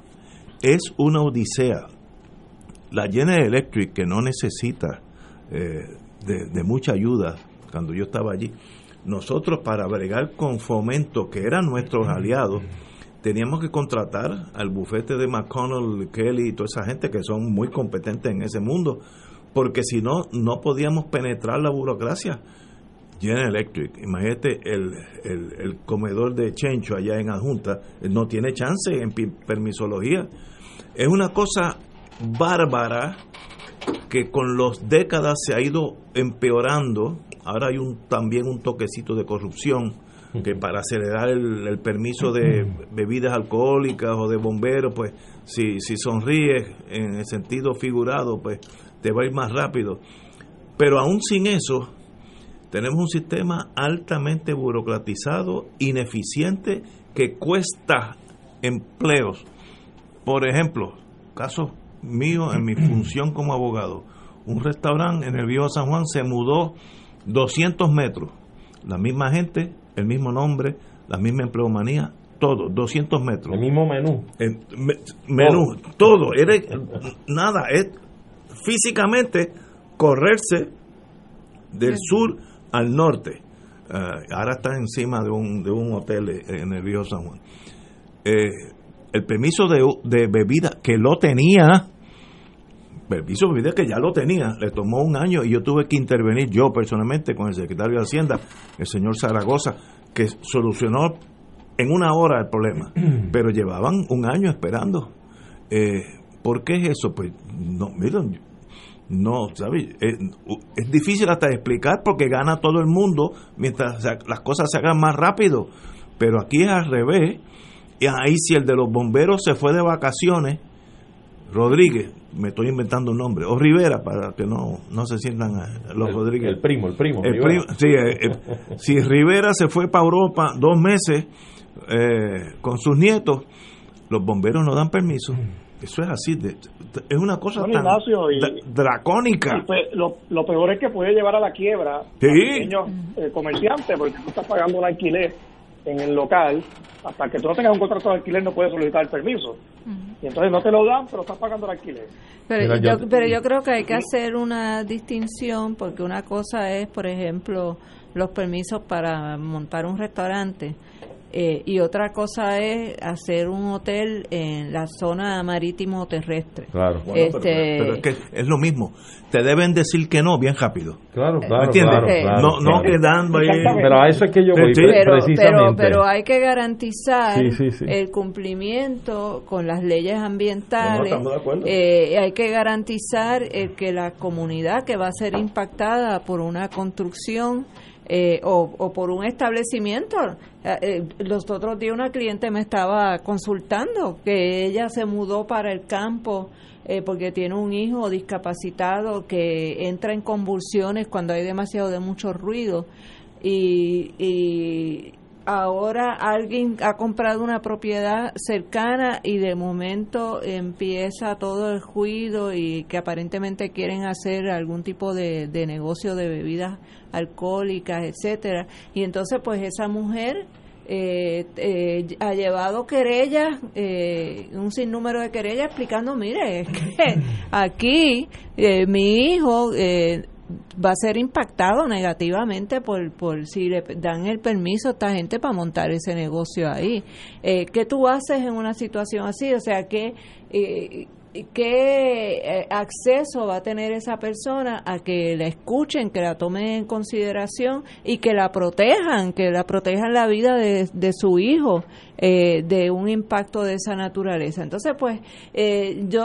es una odisea. La General Electric, que no necesita eh, de, de mucha ayuda cuando yo estaba allí, nosotros para bregar con fomento, que eran nuestros aliados, teníamos que contratar al bufete de McConnell, Kelly y toda esa gente que son muy competentes en ese mundo, porque si no, no podíamos penetrar la burocracia. General Electric, imagínate el, el, comedor de Chencho allá en Adjunta, no tiene chance en permisología. Es una cosa bárbara que con los décadas se ha ido empeorando. Ahora hay un, también un toquecito de corrupción que para acelerar el, permiso de bebidas alcohólicas o de bomberos, pues si, si sonríes en el sentido figurado, pues te va a ir más rápido. Pero aún sin eso, tenemos un sistema altamente burocratizado, ineficiente, que cuesta empleos. Por ejemplo, caso mío en mi función como abogado, un restaurante en el viejo San Juan se mudó 200 metros. La misma gente el mismo nombre, la misma empleomanía, todo, 200 metros. El mismo menú. menú, todo. Era, nada, es físicamente correrse del sur al norte. Ah, ahora está encima de un, de un hotel en el río San Juan. Eh, el permiso de, de bebida, que lo tenía, permiso de bebida que ya lo tenía, le tomó un año y yo tuve que intervenir yo personalmente con el secretario de Hacienda, el señor Zaragoza, que solucionó en una hora el problema, pero llevaban un año esperando. Eh, ¿Por qué es eso? Pues no, miren, no, ¿sabes? Es, difícil hasta explicar porque gana todo el mundo mientras las cosas se hagan más rápido, pero aquí es al revés. Y ahí si el de los bomberos se fue de vacaciones, Rodríguez, me estoy inventando un nombre, o Rivera, para que no, no se sientan eh, los Rodríguez. El primo, el primo. sí, eh, eh, si Rivera se fue para Europa dos meses con sus nietos, los bomberos no dan permiso. Eso es así, es una cosa tan dracónica. Pues, lo, lo, peor es que puede llevar a la quiebra a pequeños comerciantes, porque tú estás pagando un alquiler en el local, hasta que tú no tengas un contrato de alquiler no puedes solicitar el permiso. Y entonces no te lo dan, pero estás pagando el alquiler. Pero, yo, pero yo creo que hay que hacer una distinción, porque una cosa es, por ejemplo, los permisos para montar un restaurante. Eh, y otra cosa es hacer un hotel en la zona marítimo terrestre. Claro. Bueno, pero- Este, pero, es que es lo mismo. Te deben decir que no bien rápido. Claro, ¿Me claro, entiendes? claro, claro, no, no claro. quedando ahí. Pero a eso es que yo voy, Sí, pero, pero, precisamente. pero hay que garantizar Sí, sí, sí. el cumplimiento con las leyes ambientales. No, no, estamos de acuerdo. Eh, hay que garantizar eh, que la comunidad que va a ser impactada por una construcción eh, o, por un establecimiento. Eh, eh, los otros días una cliente me estaba consultando que ella se mudó para el campo eh, porque tiene un hijo discapacitado que entra en convulsiones cuando hay demasiado de mucho ruido y, y ahora alguien ha comprado una propiedad cercana y de momento empieza todo el ruido y que aparentemente quieren hacer algún tipo de, de negocio de bebidas alcohólicas, etcétera. Y entonces pues esa mujer eh, eh, ha llevado querellas, eh, un sinnúmero de querellas explicando, mire, es que aquí eh, mi hijo eh, va a ser impactado negativamente por, por si le dan el permiso a esta gente para montar ese negocio ahí. Eh, ¿Qué tú haces en una situación así? O sea, ¿qué, eh, ¿qué eh, acceso va a tener esa persona a que la escuchen, que la tomen en consideración y que la protejan, que la protejan la vida de, de su hijo eh, de un impacto de esa naturaleza? Entonces, pues, eh, yo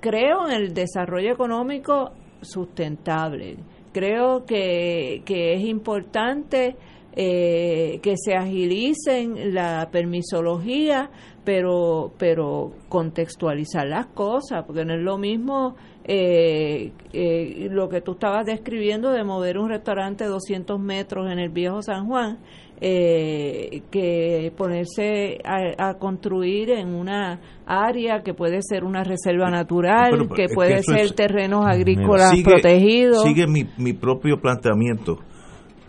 creo en el desarrollo económico sustentable. Creo que, que es importante eh, que se agilicen la permisología, pero, pero contextualizar las cosas, porque no es lo mismo eh, eh, lo que tú estabas describiendo de mover un restaurante 200 metros en el viejo San Juan, eh, que ponerse a, a construir en una área que puede ser una reserva natural, Pero, pero, que puede ser es- terrenos agrícolas Sigue- protegidos. Sigue mi, mi propio planteamiento.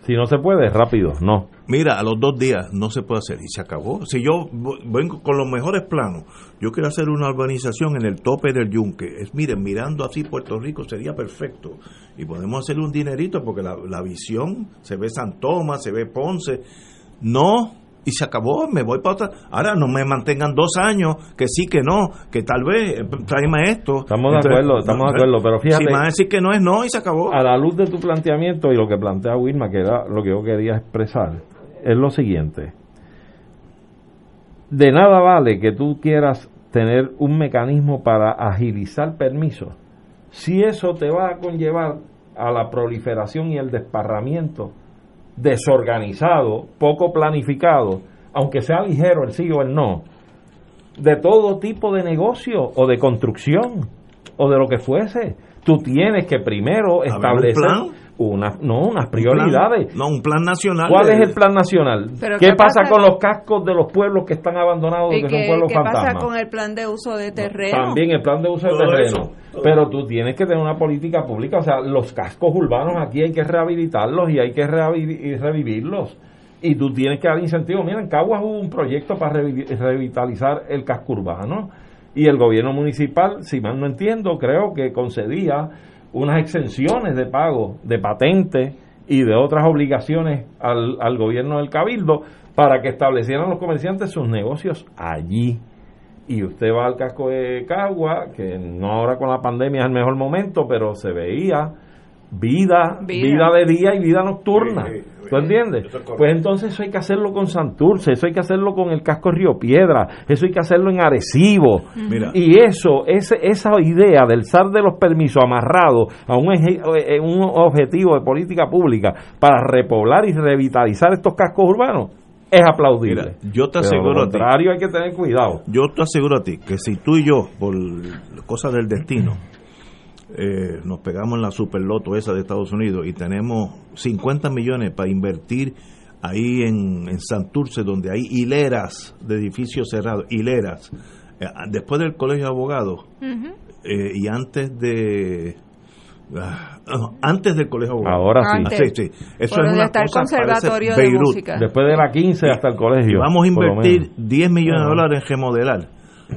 Si no se puede, rápido, no. Mira, a los dos días no se puede hacer y se acabó. Si yo vengo con los mejores planos, yo quiero hacer una urbanización en el tope del yunque. Es, miren, mirando así Puerto Rico sería perfecto. Y podemos hacerle un dinerito porque la, la visión, se ve San Tomás, se ve Ponce. No, y se acabó, me voy para otra. Ahora no me mantengan dos años, que sí, que no, que tal vez, eh, tráeme esto. Estamos de acuerdo, estamos de acuerdo, pero fíjate- Si me van a decir que no es no y se acabó. A la luz de tu planteamiento y lo que plantea Wilma, que era lo que yo quería expresar, es lo siguiente. De nada vale que tú quieras tener un mecanismo para agilizar permisos si eso te va a conllevar a la proliferación y el desparramiento desorganizado, poco planificado, aunque sea ligero el sí o el no, de todo tipo de negocio o de construcción o de lo que fuese. Tú tienes que primero establecer? Una, no, unas Un plan- prioridades. no, un plan nacional. ¿Cuál es el plan nacional? ¿Qué, ¿qué pasa, pasa- con los cascos de los pueblos que están abandonados, ¿Y que son qué, pueblos qué pasa con el plan de uso de terreno? También el plan de uso de terreno. eso. Pero tú tienes que tener una política pública. O sea, los cascos urbanos aquí hay que rehabilitarlos y hay que revivirlos. Y tú tienes que dar incentivos. Mira, en Caguas hubo un proyecto para revi- revitalizar el casco urbano. Y el gobierno municipal, si mal no entiendo, creo que concedía unas exenciones de pago de patentes y de otras obligaciones al, al gobierno del cabildo para que establecieran los comerciantes sus negocios allí y usted va al casco de Cagua, que no ahora con la pandemia es el mejor momento, pero se veía vida, Vida. vida, de día y vida nocturna. Sí, sí, ¿Tú entiendes? Pues entonces eso hay que hacerlo con Santurce, eso hay que hacerlo con el casco Río Piedra, eso hay que hacerlo en Arecibo. Mira. Y eso, ese, esa idea del SAR de los permisos amarrado a un, eje- eh, un objetivo de política pública para repoblar y revitalizar estos cascos urbanos es aplaudible. Mira, yo te Pero aseguro a ti. contrario hay que tener cuidado. Yo te aseguro a ti que si tú y yo, por cosas del destino, eh, nos pegamos en la superloto esa de Estados Unidos y tenemos 50 millones para invertir ahí en, en Santurce, donde hay hileras de edificios cerrados, hileras, eh, después del colegio de abogados eh, y antes de... ah, antes del colegio de abogados. Ahora sí. Sí, sí. Eso Por es una cosa, conservatorio de Beirut. música. Después de la 15 hasta el colegio. Vamos a invertir menos. 10 millones de dólares en remodelar.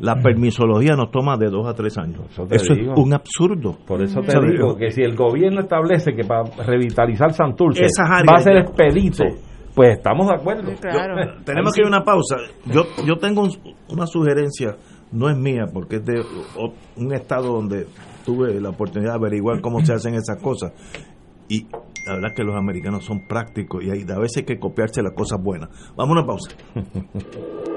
La permisología nos toma de 2 a 3 años. Eso es un absurdo. Por eso te digo que si el gobierno establece que para revitalizar Santurce Esas áreas va a ser expedito, pues estamos de acuerdo. Claro. Tenemos que ir a una pausa. Yo, yo tengo un- una sugerencia, no es mía, porque es de o- un estado donde tuve la oportunidad de averiguar cómo se hacen esas cosas. Y la verdad que los americanos son prácticos y hay, a veces hay que copiarse las cosas buenas. Vamos a una pausa.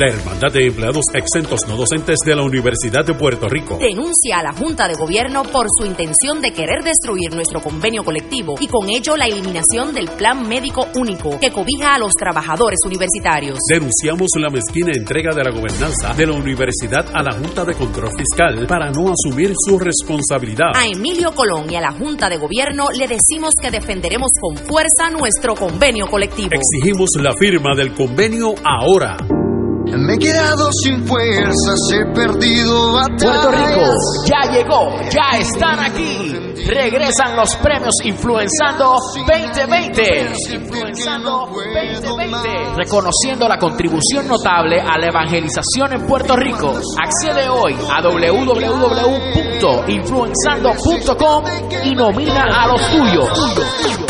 La Hermandad de Empleados Exentos No Docentes de la Universidad de Puerto Rico. Denuncia a la Junta de Gobierno por su intención de querer destruir nuestro convenio colectivo y con ello la eliminación del Plan Médico Único que cobija a los trabajadores universitarios. Denunciamos la mezquina entrega de la gobernanza de la universidad a la Junta de Control Fiscal para no asumir su responsabilidad. A Emilio Colón y a la Junta de Gobierno le decimos que defenderemos con fuerza nuestro convenio colectivo. Exigimos la firma del convenio ahora. Me he quedado sin fuerzas, he perdido batallas. Puerto Rico ya llegó, ya están aquí. Regresan los premios Influenzando 2020. Influenzando 2020. Reconociendo la contribución notable a la evangelización en Puerto Rico. Accede hoy a www.influenzando.com y nomina a los tuyos.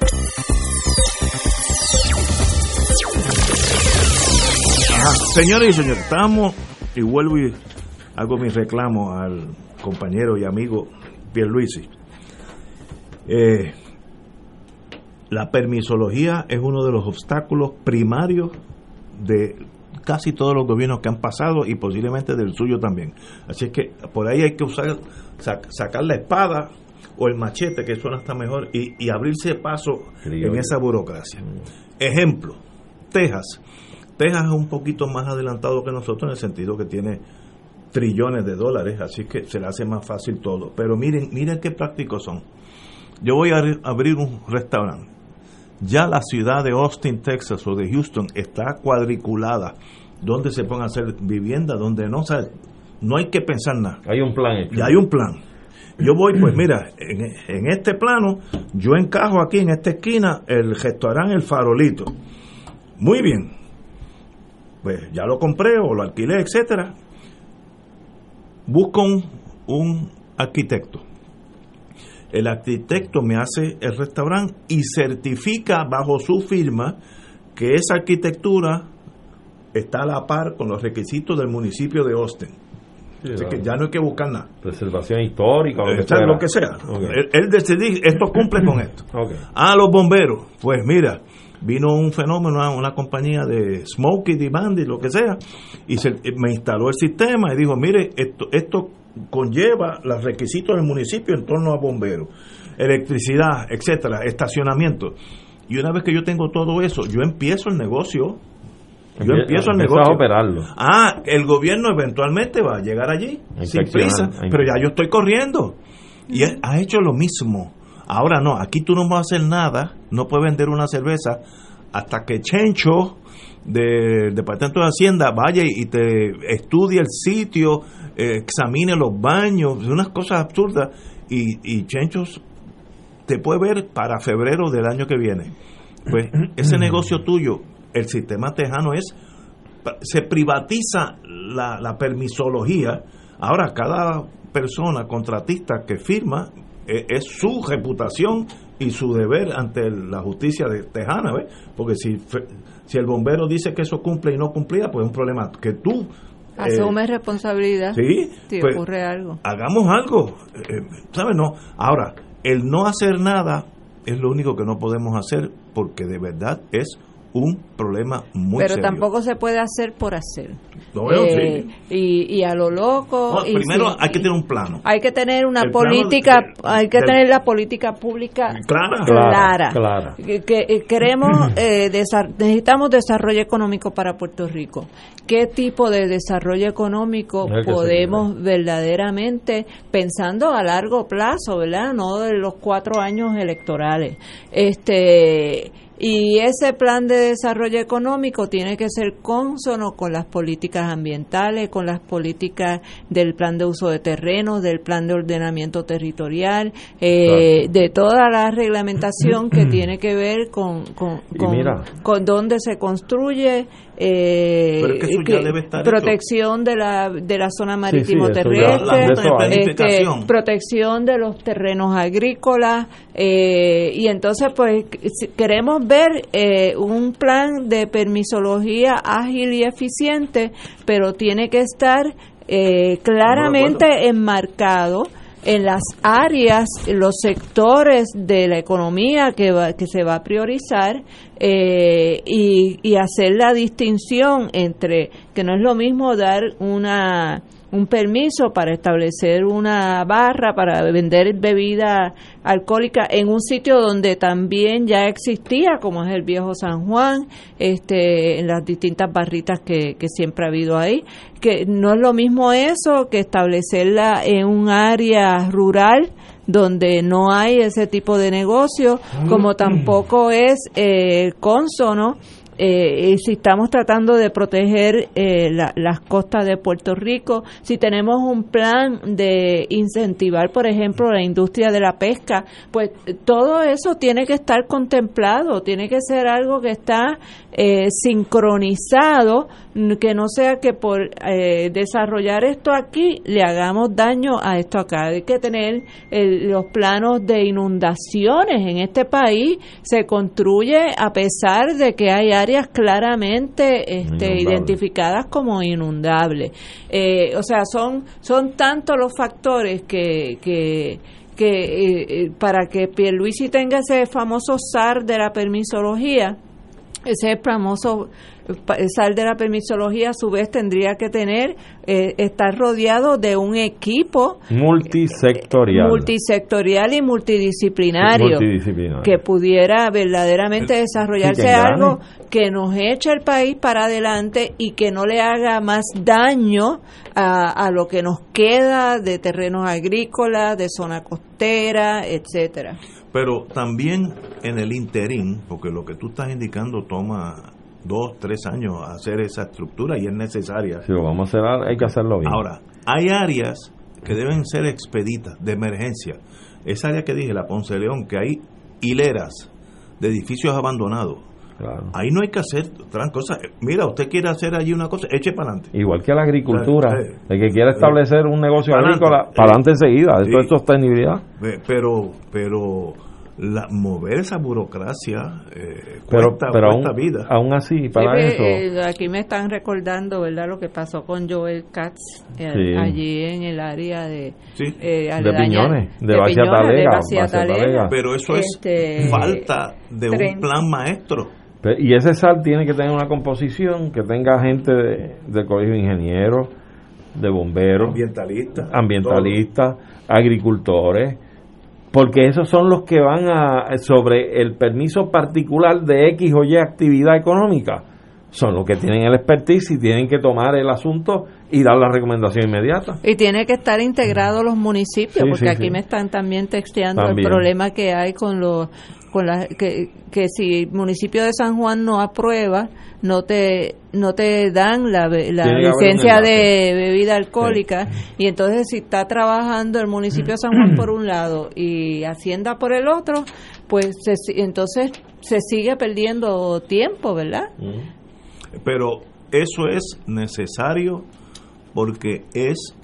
Ajá. Señores y señores, estamos y vuelvo y hago mi reclamo al compañero y amigo Pierluisi. Eh, la permisología es uno de los obstáculos primarios de casi todos los gobiernos que han pasado y posiblemente del suyo también. Así es que por ahí hay que usar sac- sacar la espada o el machete, que suena hasta mejor, y, y abrirse paso en esa burocracia. Ejemplo, Texas. Texas es un poquito más adelantado que nosotros en el sentido que tiene trillones de dólares, así que se le hace más fácil todo. Pero miren, miren qué prácticos son. Yo voy a abrir- un restaurante. Ya la ciudad de Austin, Texas o de Houston está cuadriculada donde se pueden hacer viviendas, donde no, o sea, no hay que pensar nada. Hay un plan hecho. Ya hay un plan. Yo voy, pues mira, en, en este plano, yo encajo aquí en esta esquina el restaurante El Farolito. Muy bien. Pues ya lo compré o lo alquilé, etcétera. Busco un, un arquitecto. El arquitecto me hace el restaurante y certifica bajo su firma que esa arquitectura está a la par con los requisitos del municipio de Austin. Así que ya no hay que buscar nada. Preservación histórica, lo que sea. lo que sea. Él, él decidió, esto cumple con esto. Ah, los bomberos. Pues mira, vino un fenómeno, una, una compañía de Smokey, de Bandy, lo que sea, y se, me instaló el sistema y dijo, mire, esto, esto conlleva los requisitos del municipio en torno a bomberos, electricidad, etcétera, estacionamiento. Y una vez que yo tengo todo eso, yo empiezo el negocio. Yo Empie- empiezo el negocio. a operarlo. Ah, el gobierno eventualmente va a llegar allí, sin prisa, pero ya yo estoy corriendo. Y él ha hecho lo mismo. Ahora no, aquí tú no vas a hacer nada, no puedes vender una cerveza hasta que Chencho del Departamento de Hacienda vaya y te estudie el sitio, eh, examine los baños, unas cosas absurdas. Y, y Chencho te puede ver para febrero del año que viene. Pues ese negocio tuyo, el sistema tejano es, se privatiza la, la permisología Ahora, cada persona contratista que firma eh, es su reputación y su deber ante la justicia de Tejana, ¿ves? Porque si, si el bombero dice que eso cumple y no cumplía, pues es un problema que tú... eh, Asume responsabilidad sí, si pues, ocurre algo. hagamos algo, eh, ¿sabes? No. Ahora, el no hacer nada es lo único que no podemos hacer porque de verdad es un problema muy Pero serio. tampoco se puede hacer por hacer. Lo veo, Eh, y, y a lo loco. No, y primero hay que tener un plano. hay que tener una El política, de- hay que del- tener la política pública Clara. clara. Clara. Que, que, eh, queremos, eh, desa- necesitamos desarrollo económico para Puerto Rico. ¿Qué tipo de desarrollo económico podemos verdaderamente, pensando a largo plazo, ¿verdad? No de los cuatro años electorales. Este. Y ese plan de desarrollo económico tiene que ser consono con las políticas ambientales, con las políticas del plan de uso de terrenos, del plan de ordenamiento territorial, eh, de toda la reglamentación que tiene que ver con, con, Y con, mira. con dónde se construye, eh, Pero es que eso ya que- debe estar hecho. protección de la, de la zona sí, marítimo terrestre, este, protección de los terrenos agrícolas eh, y entonces pues queremos ver eh, un plan de permisología ágil y eficiente pero tiene que estar eh, claramente enmarcado en las áreas, los sectores de la economía que, va- que se va a priorizar eh, y, y hacer la distinción entre que no es lo mismo dar una un permiso para establecer una barra para vender bebida alcohólica en un sitio donde también ya existía como es el viejo San Juan este en las distintas barritas que, que siempre ha habido ahí que no es lo mismo eso que establecerla en un área rural donde no hay ese tipo de negocio, como tampoco es eh, consono eh, si estamos tratando de proteger eh, la- las costas de Puerto Rico, si tenemos un plan de incentivar, por ejemplo, la industria de la pesca, pues todo eso tiene que estar contemplado, tiene que ser algo que está eh, sincronizado, que no sea que por eh, desarrollar esto aquí le hagamos daño a esto acá. Hay que tener el- los planos de inundaciones en este país, se construye a pesar de que hay áreas claramente este, identificadas como inundables. Eh, o sea, son, son tantos los factores que... que que eh, eh, para que Pierluisi tenga ese famoso SAR de la permisología, ese famoso pa- SAR de la permisología a su vez tendría que tener, eh, estar rodeado de un equipo Multisectorial. multisectorial y multidisciplinario, Multidisciplinario. que pudiera verdaderamente desarrollarse Sí, que gane. algo que nos eche el país para adelante y que no le haga más daño a, a lo que nos queda de terrenos agrícolas, de zona costera, etcétera. Pero también en el interín, porque lo que tú estás indicando toma dos, tres años hacer esa estructura y es necesaria. Si lo vamos a hacer, hay que hacerlo bien. Ahora, hay áreas que deben ser expeditas de emergencia. Esa área que dije, la Ponce León, que hay hileras de edificios abandonados. Ahí no hay que hacer gran cosa. Mira, usted quiere hacer allí una cosa, eche para adelante. Igual que la agricultura, Eh, el que quiera establecer un negocio Pa'lante. agrícola, para adelante enseguida, Sí. esto es sostenibilidad. Pero, pero la, mover esa burocracia eh, Pero, cuesta, pero aún, vida. aún así, para Sí, eso, eh, aquí me están recordando, ¿verdad? Lo que pasó con Joel Katz eh, Sí. allí en el área de Sí. eh, De Piñones, de de Bacia Talega. Pero eso es Este, falta de un plan maestro. Y ese SAR tiene que tener una composición que tenga gente de- del colegio de ingenieros, de bomberos, Ambientalistas. ambientalistas, agricultores, porque esos son los que van a sobre el permiso particular de X o Y actividad económica. Son los que tienen el expertise y tienen que tomar el asunto y dar la recomendación inmediata. Y tiene que estar integrado los municipios, Sí, porque sí, aquí sí. me están también texteando También. el problema que hay con los con la, que, que si el municipio de San Juan no aprueba, no te no te dan la, licencia de bebida alcohólica y entonces si está trabajando el municipio de San Juan por un lado y Hacienda por el otro, pues se entonces se sigue perdiendo tiempo, ¿verdad? Pero eso es necesario porque es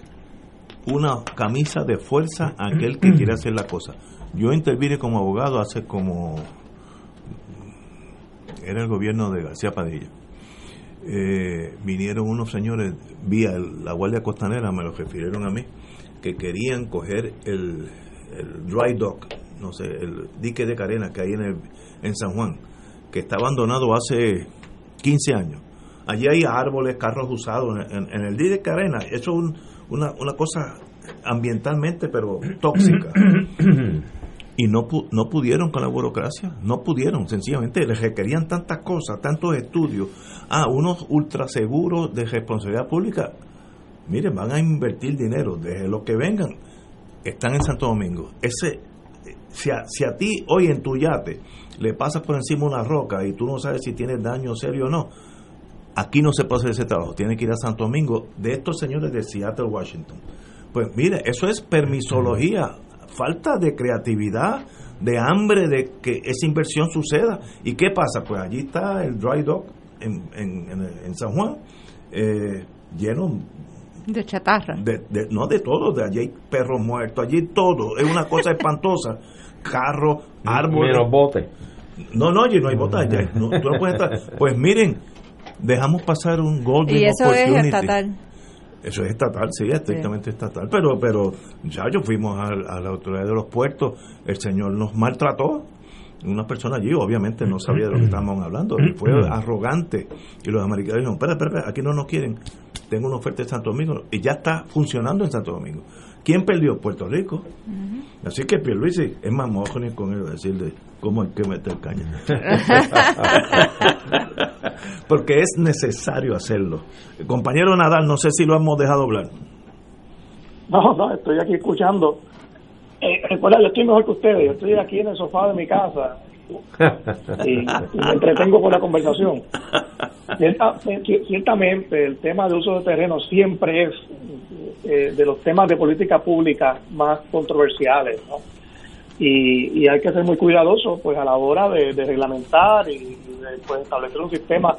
una camisa de fuerza aquel que quiere hacer la cosa. Yo intervine como abogado hace como... Era el gobierno de García Padilla. Eh, vinieron unos señores vía la Guardia Costanera, me lo refirieron a mí, que querían coger el, dry dock, no sé, el dique de carena que hay en, el, en San Juan, que está abandonado hace 15 años. Allí hay árboles, carros usados en, en el dique de carena. Eso es un, una, una cosa ambientalmente, pero tóxica. y no, no pudieron con la burocracia, no pudieron, sencillamente les requerían tantas cosas, tantos estudios, ah, unos ultra seguros de responsabilidad pública, miren, van a invertir dinero, desde los que vengan, están en Santo Domingo. Ese, si a, si a ti hoy en tu yate le pasas por encima una roca y tú no sabes si tienes daño serio o no, aquí no se puede hacer ese trabajo, tiene que ir a Santo Domingo de estos señores de Seattle, Washington. Pues mire, eso es permisología, falta de creatividad, de hambre de que esa inversión suceda. ¿Y qué pasa? Pues allí está el dry dock en, en, San Juan, eh, lleno de chatarra. De, no de todo, de allí hay perros muertos, allí todo, es una cosa espantosa. Carros, árboles. Menos botes. No, no, allí no hay botas, no, puedes estar. Pues miren, dejamos pasar un golden Y eso es estatal. Eso es estatal, sí, estrictamente estatal. Pero, pero ya yo fuimos a, la autoridad de los puertos, el señor nos maltrató. Una persona allí, obviamente, no sabía de lo que estábamos hablando. Fue arrogante. Y los americanos dijeron: espera, espera, aquí no nos quieren. Tengo una oferta en Santo Domingo. Y ya está funcionando en Santo Domingo. ¿Quién perdió? Puerto Rico. Así que Pierluisi es más mójones con él decirle cómo hay que meter caña. Porque es necesario hacerlo. compañero Nadal, no sé si lo hemos dejado hablar. No, no, estoy aquí escuchando. Eh, recuerda, yo estoy mejor que ustedes. Yo estoy aquí en el sofá de mi casa y, me entretengo con la conversación. Ciertamente, el tema de uso de terreno siempre es eh, de los temas de política pública más controversiales. Y, y, hay que ser muy cuidadoso pues a la hora de, reglamentar y de, pues, establecer un sistema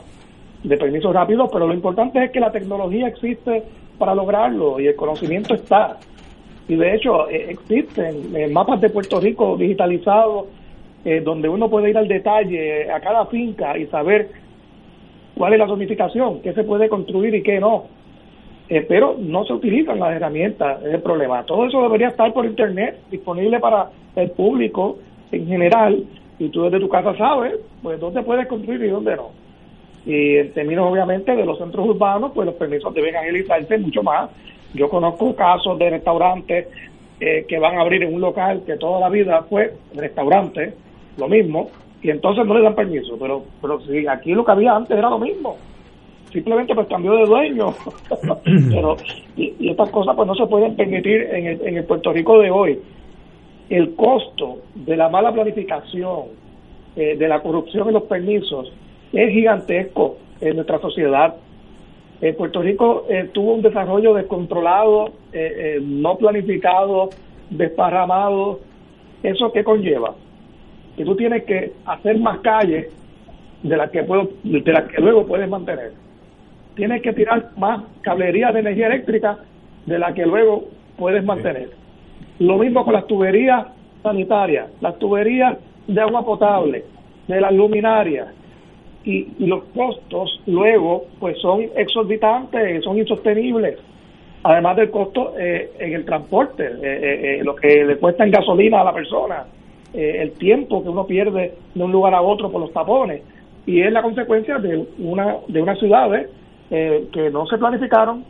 de permisos rápidos, pero lo importante es que la tecnología existe para lograrlo y el conocimiento está. Y de hecho eh, existen eh, mapas de Puerto Rico digitalizados eh, donde uno puede ir al detalle a cada finca y saber cuál es la zonificación, qué se puede construir y qué no. Eh, pero no se utilizan las herramientas, es el problema. Todo eso debería estar por internet, disponible para el público en general, y tú desde tu casa sabes pues dónde puedes construir y dónde no. Y en términos obviamente de los centros urbanos, pues los permisos deben agilizarse mucho más. Yo conozco casos de restaurantes eh, que van a abrir en un local que toda la vida fue restaurante, lo mismo, y entonces no le dan permiso. Pero, pero si aquí lo que había antes era lo mismo, simplemente pues cambió de dueño. pero, y, estas cosas pues no se pueden permitir en el, en el Puerto Rico de hoy. El costo de la mala planificación, eh, de la corrupción en los permisos, es gigantesco en nuestra sociedad. En Puerto Rico eh, tuvo un desarrollo descontrolado, eh, no planificado, desparramado. ¿Eso qué conlleva? que tú tienes que hacer más calles de las que puedo, de las que luego puedes mantener. Tienes que tirar más cablerías de energía eléctrica de las que luego puedes mantener. Lo mismo con las tuberías sanitarias, las tuberías de agua potable, de las luminarias. Y, los costos luego pues son exorbitantes, son insostenibles. Además del costo eh, en el transporte, eh, eh, lo que le cuesta en gasolina a la persona eh, el tiempo que uno pierde de un lugar a otro por los tapones y es la consecuencia de una de unas ciudades eh, que no se planificaron.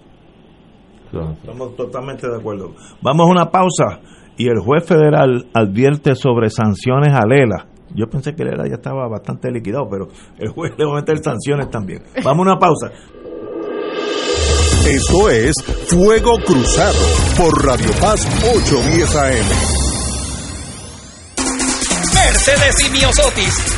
Estamos totalmente de acuerdo. Vamos a una pausa y el juez federal advierte sobre sanciones a Lela. Yo pensé que Lela ya estaba bastante liquidado pero el juez le va a meter sanciones también. Vamos a una pausa. Esto es Fuego Cruzado por Radio Paz 810 AM Mercedes y Miosotis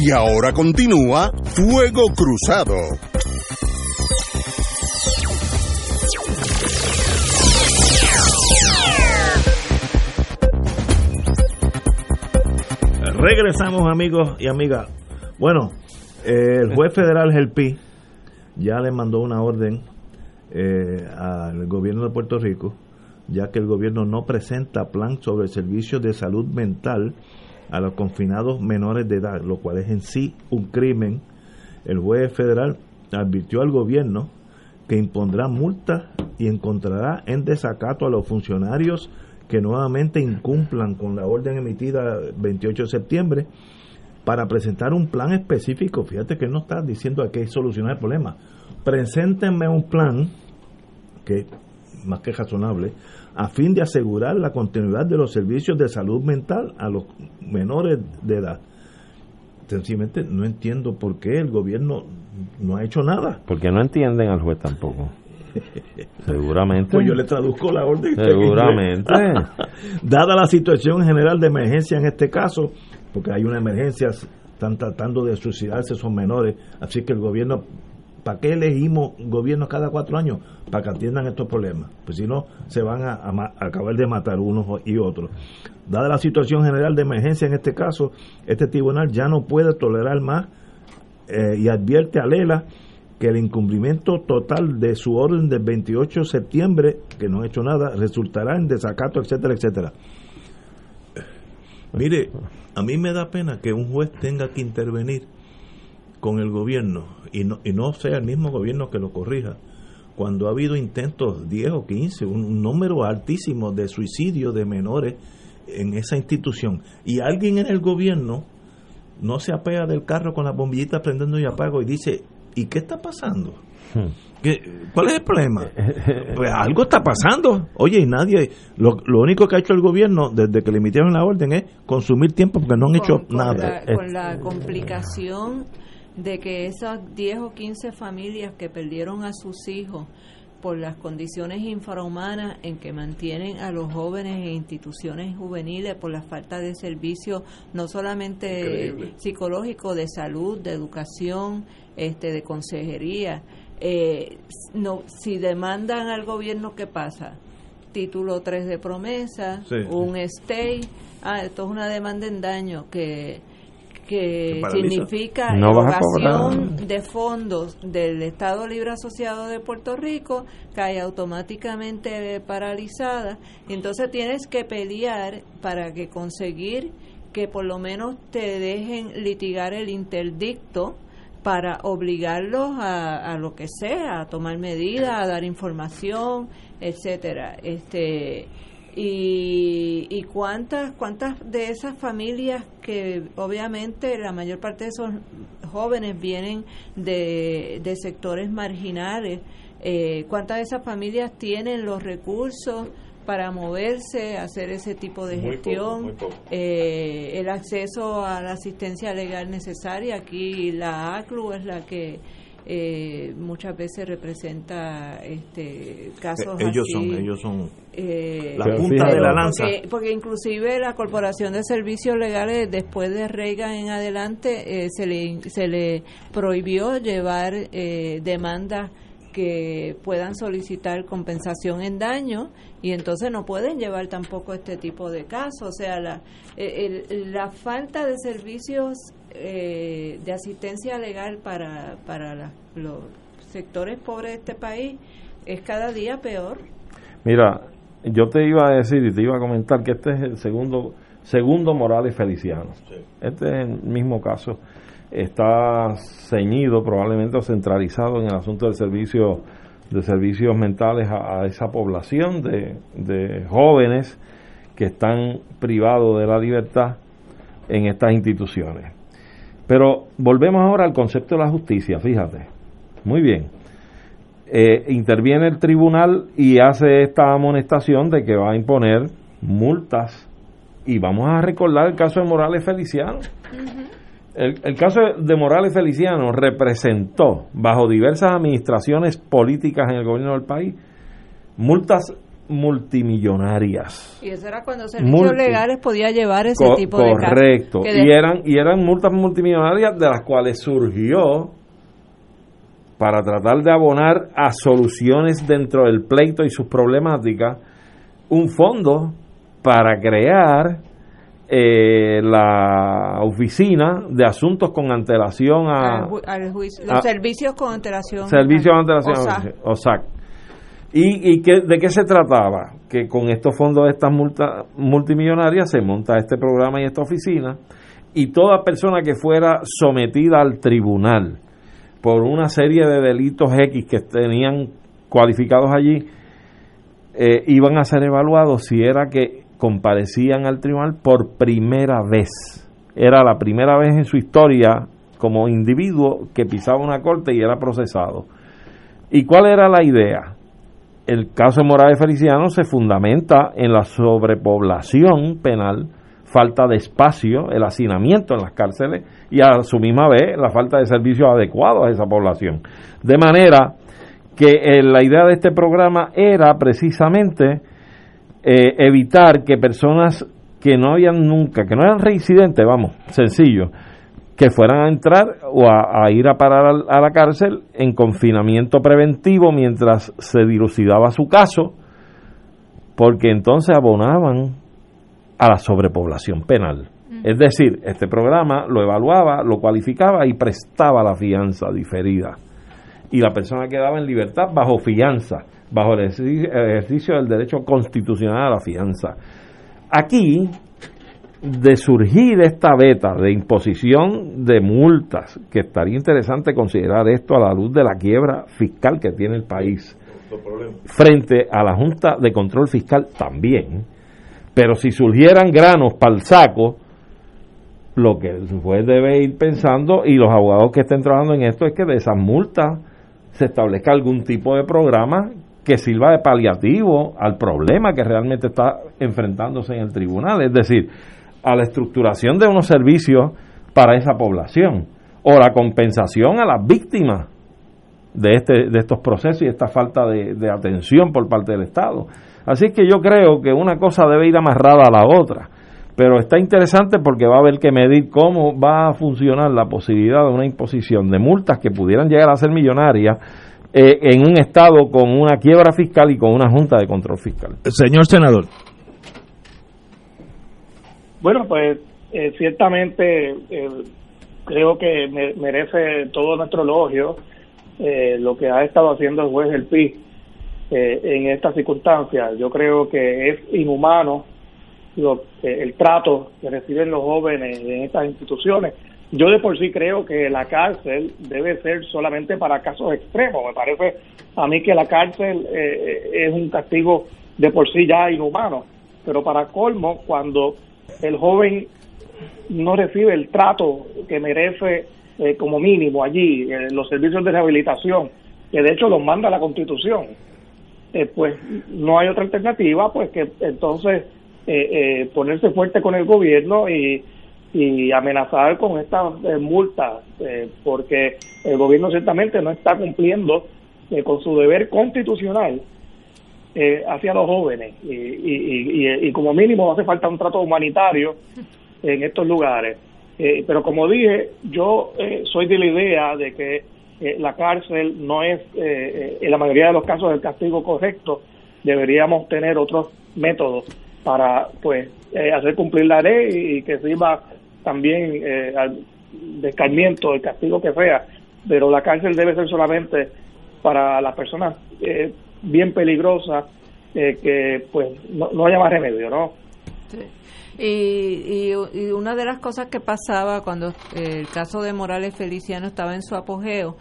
Y ahora continúa Fuego Cruzado. Regresamos amigos y amigas. Bueno, el juez federal Gelpi ya le mandó una orden eh, al gobierno de Puerto Rico, ya que el gobierno no presenta plan sobre servicios de salud mental a los confinados menores de edad, lo cual es en sí un crimen. El juez federal advirtió al gobierno que impondrá multas y encontrará en desacato a los funcionarios que nuevamente incumplan con la orden emitida 28 de septiembre para presentar un plan específico. Fíjate que no está diciendo que hay solucionar el problema. Preséntenme un plan que más que razonable a fin de asegurar la continuidad de los servicios de salud mental a los menores de edad. Sencillamente no entiendo por qué el gobierno no ha hecho nada. Porque no entienden al juez tampoco. Seguramente. Pues yo le traduzco la orden. Seguramente. Dada la situación general de emergencia en este caso, porque hay una emergencia, están tratando de suicidarse esos menores, así que el gobierno, ¿para qué elegimos gobiernos cada cuatro años? Para que atiendan estos problemas. Pues si no, se van a, acabar de matar unos y otros. Dada la situación general de emergencia en este caso, este tribunal ya no puede tolerar más eh, y advierte a Lela que el incumplimiento total de su orden del 28 de septiembre, que no ha hecho nada, resultará en desacato, etcétera, etcétera. Mire, a mí me da pena que un juez tenga que intervenir con el gobierno y no, y no sea el mismo gobierno que lo corrija. Cuando ha habido intentos 10 o 15, un, número altísimo de suicidios de menores en esa institución, y alguien en el gobierno no se apea del carro con la bombillita prendiendo y apago y dice, ¿y qué está pasando? ¿Qué- ¿Cuál es el problema? Pues algo está pasando. Oye, y nadie, lo, lo único que ha hecho el gobierno desde que le emitieron la orden es consumir tiempo porque no han hecho con nada. La, con la complicación de que esas 10 o 15 familias que perdieron a sus hijos por las condiciones infrahumanas en que mantienen a los jóvenes en instituciones juveniles por la falta de servicios no solamente Increíble. psicológico, de salud, de educación, este, de consejería. Eh, no, si demandan al gobierno, ¿qué pasa? título 3 de promesa, Sí. un stay. Ah, esto es una demanda en daño que que significa No erogación de fondos del Estado Libre Asociado de Puerto Rico cae automáticamente paralizada. Y entonces tienes que pelear para que conseguir que por lo menos te dejen litigar el interdicto para obligarlos a, a lo que sea, a tomar medidas, a dar información, etcétera. Este y, y cuántas cuántas de esas familias que obviamente la mayor parte de esos jóvenes vienen de, de sectores marginales eh, cuántas de esas familias tienen los recursos para moverse hacer ese tipo de Muy gestión poco. eh, el acceso a la asistencia legal necesaria aquí la ACLU es la que eh, muchas veces representa este casos Eh, ellos así. son ellos son Eh, la punta de la lanza porque, porque inclusive la Corporación de Servicios Legales después de Reagan en adelante eh, se le se le prohibió llevar eh, demandas que puedan solicitar compensación en daño y entonces no pueden llevar tampoco este tipo de casos o sea la eh, el- la falta de servicios eh, de asistencia legal para para la- los sectores pobres de este país es cada día peor Mira, yo te iba a decir y te iba a comentar que este es el segundo segundo Morales Feliciano. Este es el mismo caso. Está ceñido probablemente o centralizado en el asunto del servicio de servicios mentales a, a esa población de, de jóvenes que están privados de la libertad en estas instituciones. Pero volvemos ahora al concepto de la justicia, fíjate. Muy bien eh, interviene el tribunal y hace esta amonestación de que va a imponer multas. Y vamos a recordar el caso de Morales Feliciano. El, el caso de Morales Feliciano representó, bajo diversas administraciones políticas en el gobierno del país, multas multimillonarias. Y eso era cuando servicios Multi. legales podía llevar ese Co- tipo de casos. correcto. Y eran, y eran multas multimillonarias de las cuales surgió para tratar de abonar a soluciones dentro del pleito y sus problemáticas un fondo para crear eh, la oficina de asuntos con antelación a, al ju- al juicio- los a- servicios con antelación. Servicio de antelación. OSA. OSAC. ¿Y, y qué, de qué se trataba? Que con estos fondos de estas multimillonarias se monta este programa y esta oficina y toda persona que fuera sometida al tribunal por una serie de delitos X que tenían cualificados allí, eh, iban a ser evaluados si era que comparecían al tribunal por primera vez. Era la primera vez en su historia como individuo que pisaba una corte y era procesado. ¿Y cuál era la idea? El caso de Morales Feliciano se fundamenta en la sobrepoblación penal, falta de espacio, el hacinamiento en las cárceles y a su misma vez la falta de servicios adecuados a esa población. De manera que eh, la idea de este programa era precisamente eh, evitar que personas que no habían nunca, que no eran reincidentes, vamos, sencillo, que fueran a entrar o a, a ir a parar a la cárcel en confinamiento preventivo mientras se dilucidaba su caso, porque entonces abonaban a la sobrepoblación penal. Es decir, este programa lo evaluaba, lo cualificaba y prestaba la fianza diferida. Y la persona quedaba en libertad bajo fianza, bajo el ejercicio del derecho constitucional a la fianza. Aquí, de surgir esta beta de imposición de multas, que estaría interesante considerar esto a la luz de la quiebra fiscal que tiene el país, frente a la Junta de Control Fiscal también, pero si surgieran granos para el saco, lo que el juez debe ir pensando y los abogados que estén trabajando en esto es que de esas multas se establezca algún tipo de programa que sirva de paliativo al problema que realmente está enfrentándose en el tribunal, es decir, a la estructuración de unos servicios para esa población o la compensación a las víctimas de este de estos procesos y esta falta de, atención por parte del Estado. Así que yo creo que una cosa debe ir amarrada a la otra. Pero está interesante porque va a haber que medir cómo va a funcionar la posibilidad de una imposición de multas que pudieran llegar a ser millonarias, eh, en un estado con una quiebra fiscal y con una junta de control fiscal. Señor senador. Bueno, pues eh, ciertamente eh, creo que merece todo nuestro elogio eh, lo que ha estado haciendo el juez del PI en estas circunstancias. Yo creo que es inhumano lo, el trato que reciben los jóvenes en estas instituciones. Yo de por sí creo que la cárcel debe ser solamente para casos extremos. Me parece a mí que la cárcel es un castigo de por sí ya inhumano. Pero para colmo, cuando el joven no recibe el trato que merece eh, como mínimo allí, en los servicios de rehabilitación, que de hecho los manda la Constitución, eh, pues no hay otra alternativa, pues que entonces eh, ponerse fuerte con el gobierno y, y amenazar con estas multas, porque el gobierno ciertamente no está cumpliendo con su deber constitucional hacia los jóvenes y, y, y, como mínimo hace falta un trato humanitario en estos lugares. Eh, pero como dije, yo eh, soy de la idea de que eh, la cárcel no es, en la mayoría de los casos, el castigo correcto. Deberíamos tener otros métodos para pues hacer cumplir la ley y que sirva también al descarmiento, el castigo que sea. Pero la cárcel debe ser solamente para las personas bien peligrosas que pues no, no haya más remedio, ¿no? Y, y, una de las cosas que pasaba cuando el caso de Morales Feliciano estaba en su apogeo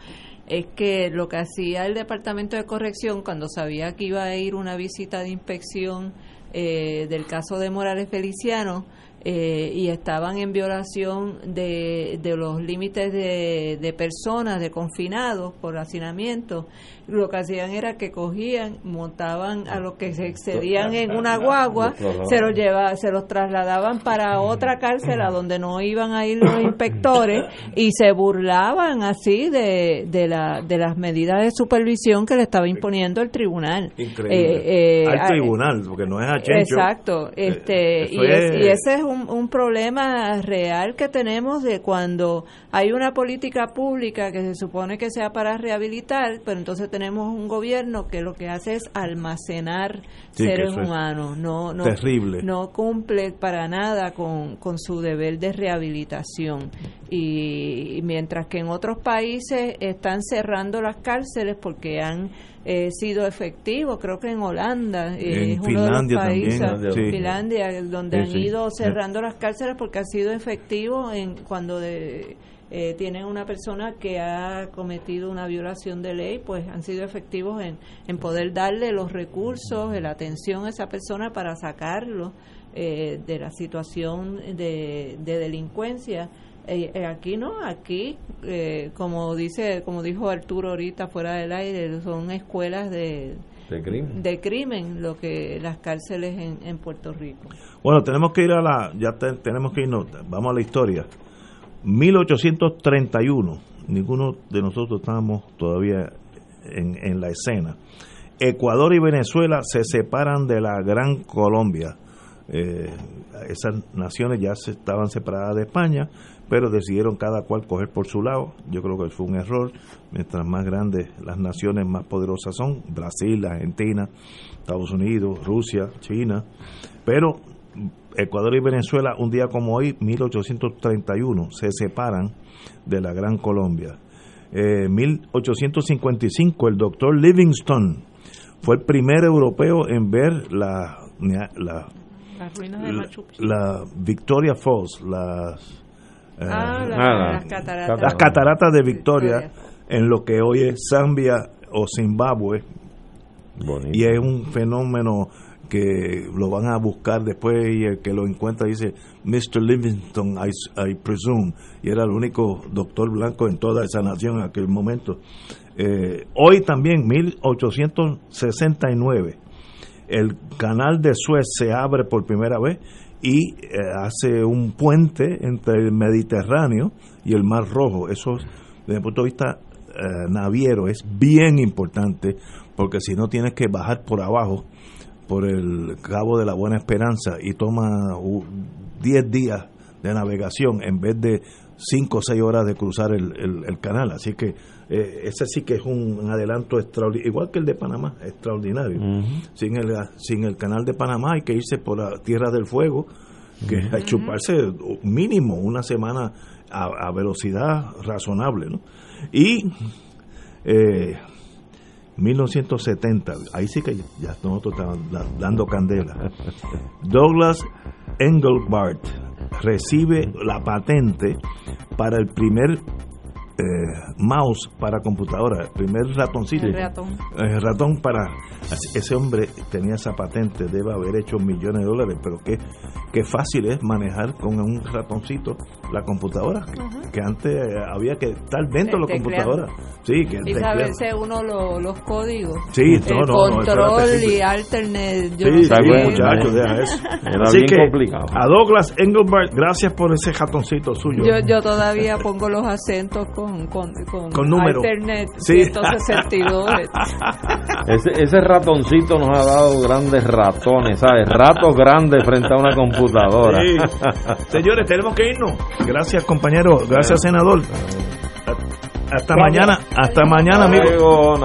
es que lo que hacía el Departamento de Corrección cuando sabía que iba a ir una visita de inspección eh, del caso de Morales Feliciano, eh, y estaban en violación de, de los límites de, de, personas, de confinados por hacinamiento, lo que hacían era que cogían, montaban a los que se excedían en una guagua, se los lleva, se los trasladaban para otra cárcel a donde no iban a ir los inspectores y se burlaban así de, de, la, de las medidas de supervisión que le estaba imponiendo el tribunal. Increíble. Eh, Al tribunal, porque no es a Exacto. Este, y, y ese es un, problema real que tenemos de cuando hay una política pública que se supone que sea para rehabilitar, pero entonces tenemos un gobierno que lo que hace es almacenar seres humanos, no, no, terrible. no cumple para nada con, con su deber de rehabilitación. Y, mientras que en otros países están cerrando las cárceles porque han eh, sido efectivos, creo que en Holanda, eh, es uno de los países, Finlandia, donde han ido cerrando las cárceles porque ha sido efectivo en cuando de, eh, tienen una persona que ha cometido una violación de ley, pues han sido efectivos en, en poder darle los recursos, la atención a esa persona para sacarlo de la situación de, de delincuencia eh, eh, aquí no, aquí, eh, como dice, como dijo Arturo ahorita fuera del aire, son escuelas de, de crimen, lo que las cárceles en, en Puerto Rico. Bueno, tenemos que ir a la, ya tenemos que irnos, vamos a la historia. 1831, ninguno de nosotros estábamos todavía en, en la escena. Ecuador y Venezuela se separan de la Gran Colombia. esas naciones ya se estaban separadas de España pero decidieron cada cual coger por su lado. Yo creo que fue un error. Mientras más grandes las naciones más poderosas son, Brasil, Argentina, Estados Unidos, Rusia, China, pero Ecuador y Venezuela un día como hoy, 1831, se separan de la Gran Colombia. Eh, 1855 el doctor Livingstone fue el primer europeo en ver la la, la Victoria Falls, las Ah, las, cataratas. Las cataratas de Victoria, en lo que hoy es Zambia o Zimbabue. Y es un fenómeno que lo van a buscar después y el que lo encuentra dice Mr. Livingston, I, presume, y era el único doctor blanco en toda esa nación en aquel momento. Eh, hoy también, 1869, el canal de Suez se abre por primera vez y eh, hace un puente entre el Mediterráneo y el Mar Rojo. Eso, desde el punto de vista eh, naviero, es bien importante porque si no tienes que bajar por abajo, por el Cabo de la Buena Esperanza y toma 10 días de navegación en vez de cinco o seis horas de cruzar el, el- el canal. Así que eh, ese sí que es un, adelanto extraordinario, igual que el de Panamá, extraordinario. sin, el, sin el canal de Panamá hay que irse por la Tierra del Fuego, que hay que chuparse mínimo una semana a, a velocidad razonable. ¿no? Y eh, 1970, ahí sí que ya nosotros estábamos da- dando candela. Douglas Engelbart recibe la patente para el primer eh, mouse para computadora, el primer ratoncito. El ratón. El ratón para... Ese hombre tenía esa patente, debe haber hecho millones de dólares, pero qué, qué fácil es manejar con un ratoncito la computadora, que- que antes había que estar dentro de la computadora. Sí, que Y saberse uno lo- los códigos. Sí, el no, no, no, control y alternate. yo Sí, sí, muchachos, deja eso. Era Así bien que complicado. a Douglas Engelbart, gracias por ese ratoncito suyo. Yo, yo todavía pongo los acentos con, con, con, Con número. Alternate Sí. 162. Ese, ese ratoncito nos ha dado grandes ratones, ¿sabes? Ratos grandes frente a una computadora. Sí. Señores, tenemos que irnos. Gracias, compañero. Gracias, senador. Hasta mañana, hasta mañana, amigos.